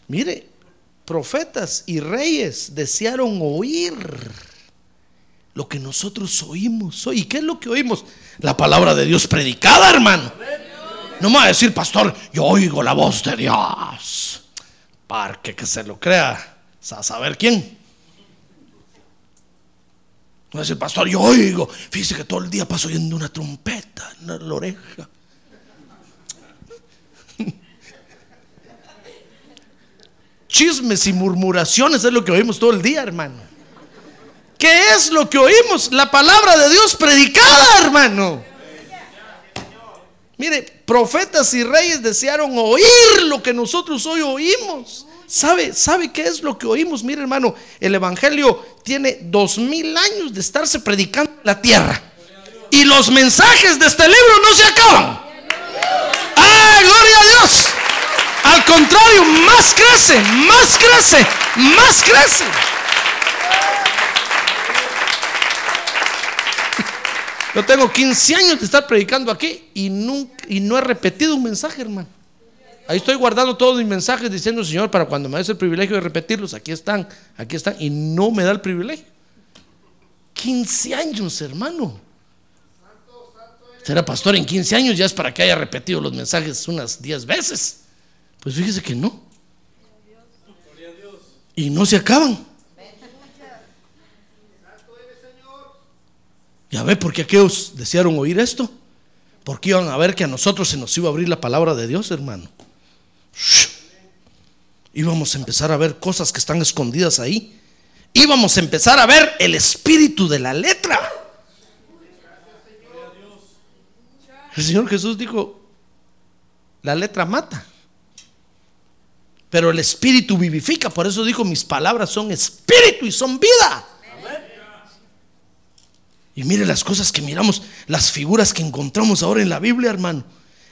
Mire, profetas y reyes desearon oír lo que nosotros oímos hoy. ¿Y qué es lo que oímos? La palabra de Dios predicada, hermano. No me va a decir, pastor, yo oigo la voz de Dios. Para que, que se lo crea, a saber quién. No va a decir, pastor, yo oigo. Fíjese que todo el día paso oyendo una trompeta en la oreja. Chismes y murmuraciones es lo que oímos todo el día, hermano. ¿Qué es lo que oímos? La palabra de Dios predicada, hermano. Mire, profetas y reyes desearon oír lo que nosotros hoy oímos. ¿Sabe, ¿Sabe qué es lo que oímos? Mire, hermano, el Evangelio tiene dos mil años de estarse predicando en la tierra. Y los mensajes de este libro no se acaban. ¡Ah, gloria a Dios! Al contrario, más crece, más crece, más crece. Yo tengo 15 años de estar predicando aquí y, nunca, y no he repetido un mensaje, hermano. Ahí estoy guardando todos mis mensajes diciendo, Señor, para cuando me des el privilegio de repetirlos, aquí están, aquí están, y no me da el privilegio. 15 años, hermano. Será pastor en 15 años, ya es para que haya repetido los mensajes unas 10 veces. Pues fíjese que no. Y no se acaban. Ya ve por qué aquellos desearon oír esto. Porque iban a ver que a nosotros se nos iba a abrir la palabra de Dios, hermano. Íbamos a empezar a ver cosas que están escondidas ahí. Íbamos a empezar a ver el espíritu de la letra. El Señor Jesús dijo, la letra mata, pero el espíritu vivifica. Por eso dijo, mis palabras son espíritu y son vida. Y mire las cosas que miramos, las figuras que encontramos ahora en la Biblia, hermano.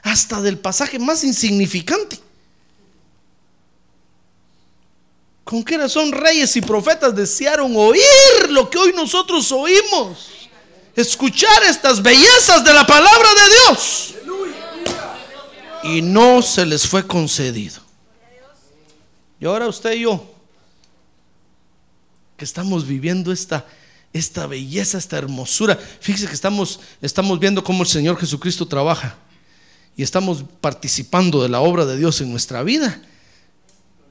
Hasta del pasaje más insignificante. ¿Con qué razón reyes y profetas desearon oír lo que hoy nosotros oímos? Escuchar estas bellezas de la palabra de Dios. Y no se les fue concedido. Y ahora usted y yo, que estamos viviendo esta esta belleza, esta hermosura. Fíjese que estamos, estamos viendo cómo el Señor Jesucristo trabaja y estamos participando de la obra de Dios en nuestra vida.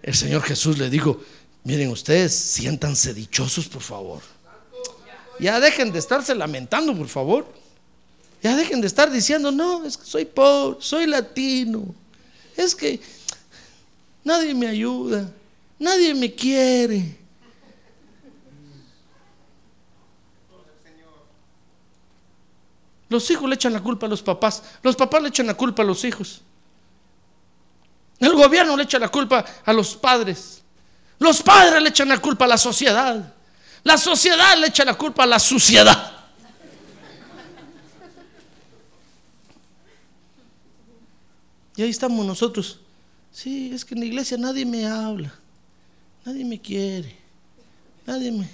El Señor Jesús le dijo, miren ustedes, siéntanse dichosos, por favor. Ya dejen de estarse lamentando, por favor. Ya dejen de estar diciendo, no, es que soy pobre, soy latino. Es que nadie me ayuda, nadie me quiere. Los hijos le echan la culpa a los papás, los papás le echan la culpa a los hijos. El gobierno le echa la culpa a los padres. Los padres le echan la culpa a la sociedad. La sociedad le echa la culpa a la suciedad. Y ahí estamos nosotros. Sí, es que en la iglesia nadie me habla. Nadie me quiere. Nadie me...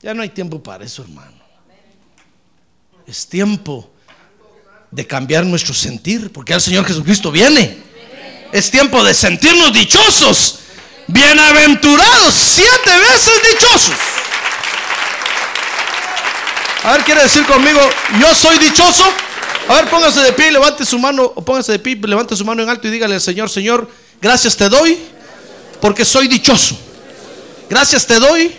Ya no hay tiempo para eso, hermano. Es tiempo de cambiar nuestro sentir, porque el Señor Jesucristo viene. Es tiempo de sentirnos dichosos, bienaventurados, siete veces dichosos. A ver, quiere decir conmigo, yo soy dichoso. A ver, póngase de pie, levante su mano, o póngase de pie, levante su mano en alto y dígale al Señor, Señor, gracias te doy porque soy dichoso. Gracias te doy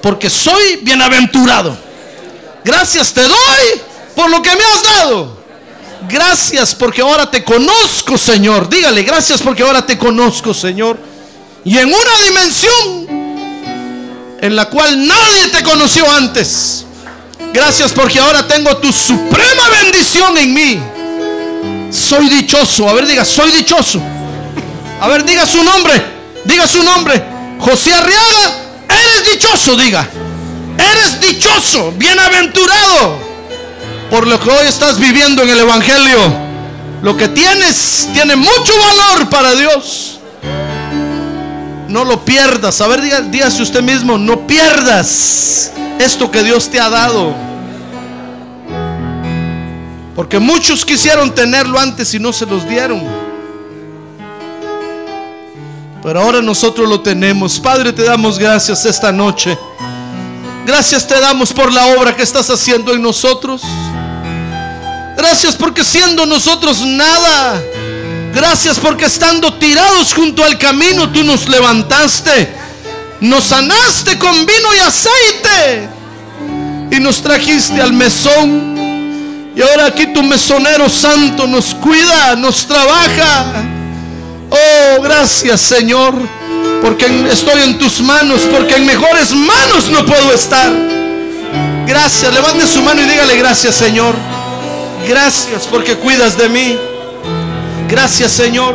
porque soy bienaventurado. Gracias te doy por lo que me has dado. Gracias porque ahora te conozco, Señor. Dígale, gracias porque ahora te conozco, Señor. Y en una dimensión en la cual nadie te conoció antes. Gracias porque ahora tengo tu suprema bendición en mí. Soy dichoso. A ver, diga, soy dichoso. A ver, diga su nombre. Diga su nombre. José Arriaga Eres dichoso, diga. Eres dichoso, bienaventurado por lo que hoy estás viviendo en el Evangelio. Lo que tienes tiene mucho valor para Dios. No lo pierdas. A ver, diga, dígase usted mismo, no pierdas esto que Dios te ha dado. Porque muchos quisieron tenerlo antes y no se los dieron. Pero ahora nosotros lo tenemos. Padre, te damos gracias esta noche. Gracias te damos por la obra que estás haciendo en nosotros. Gracias porque siendo nosotros nada. Gracias porque estando tirados junto al camino tú nos levantaste. Nos sanaste con vino y aceite. Y nos trajiste al mesón. Y ahora aquí tu mesonero santo nos cuida, nos trabaja Oh, gracias Señor, porque estoy en tus manos, porque en mejores manos no puedo estar. Gracias, levante su mano y dígale gracias Señor. Gracias porque cuidas de mí. Gracias Señor.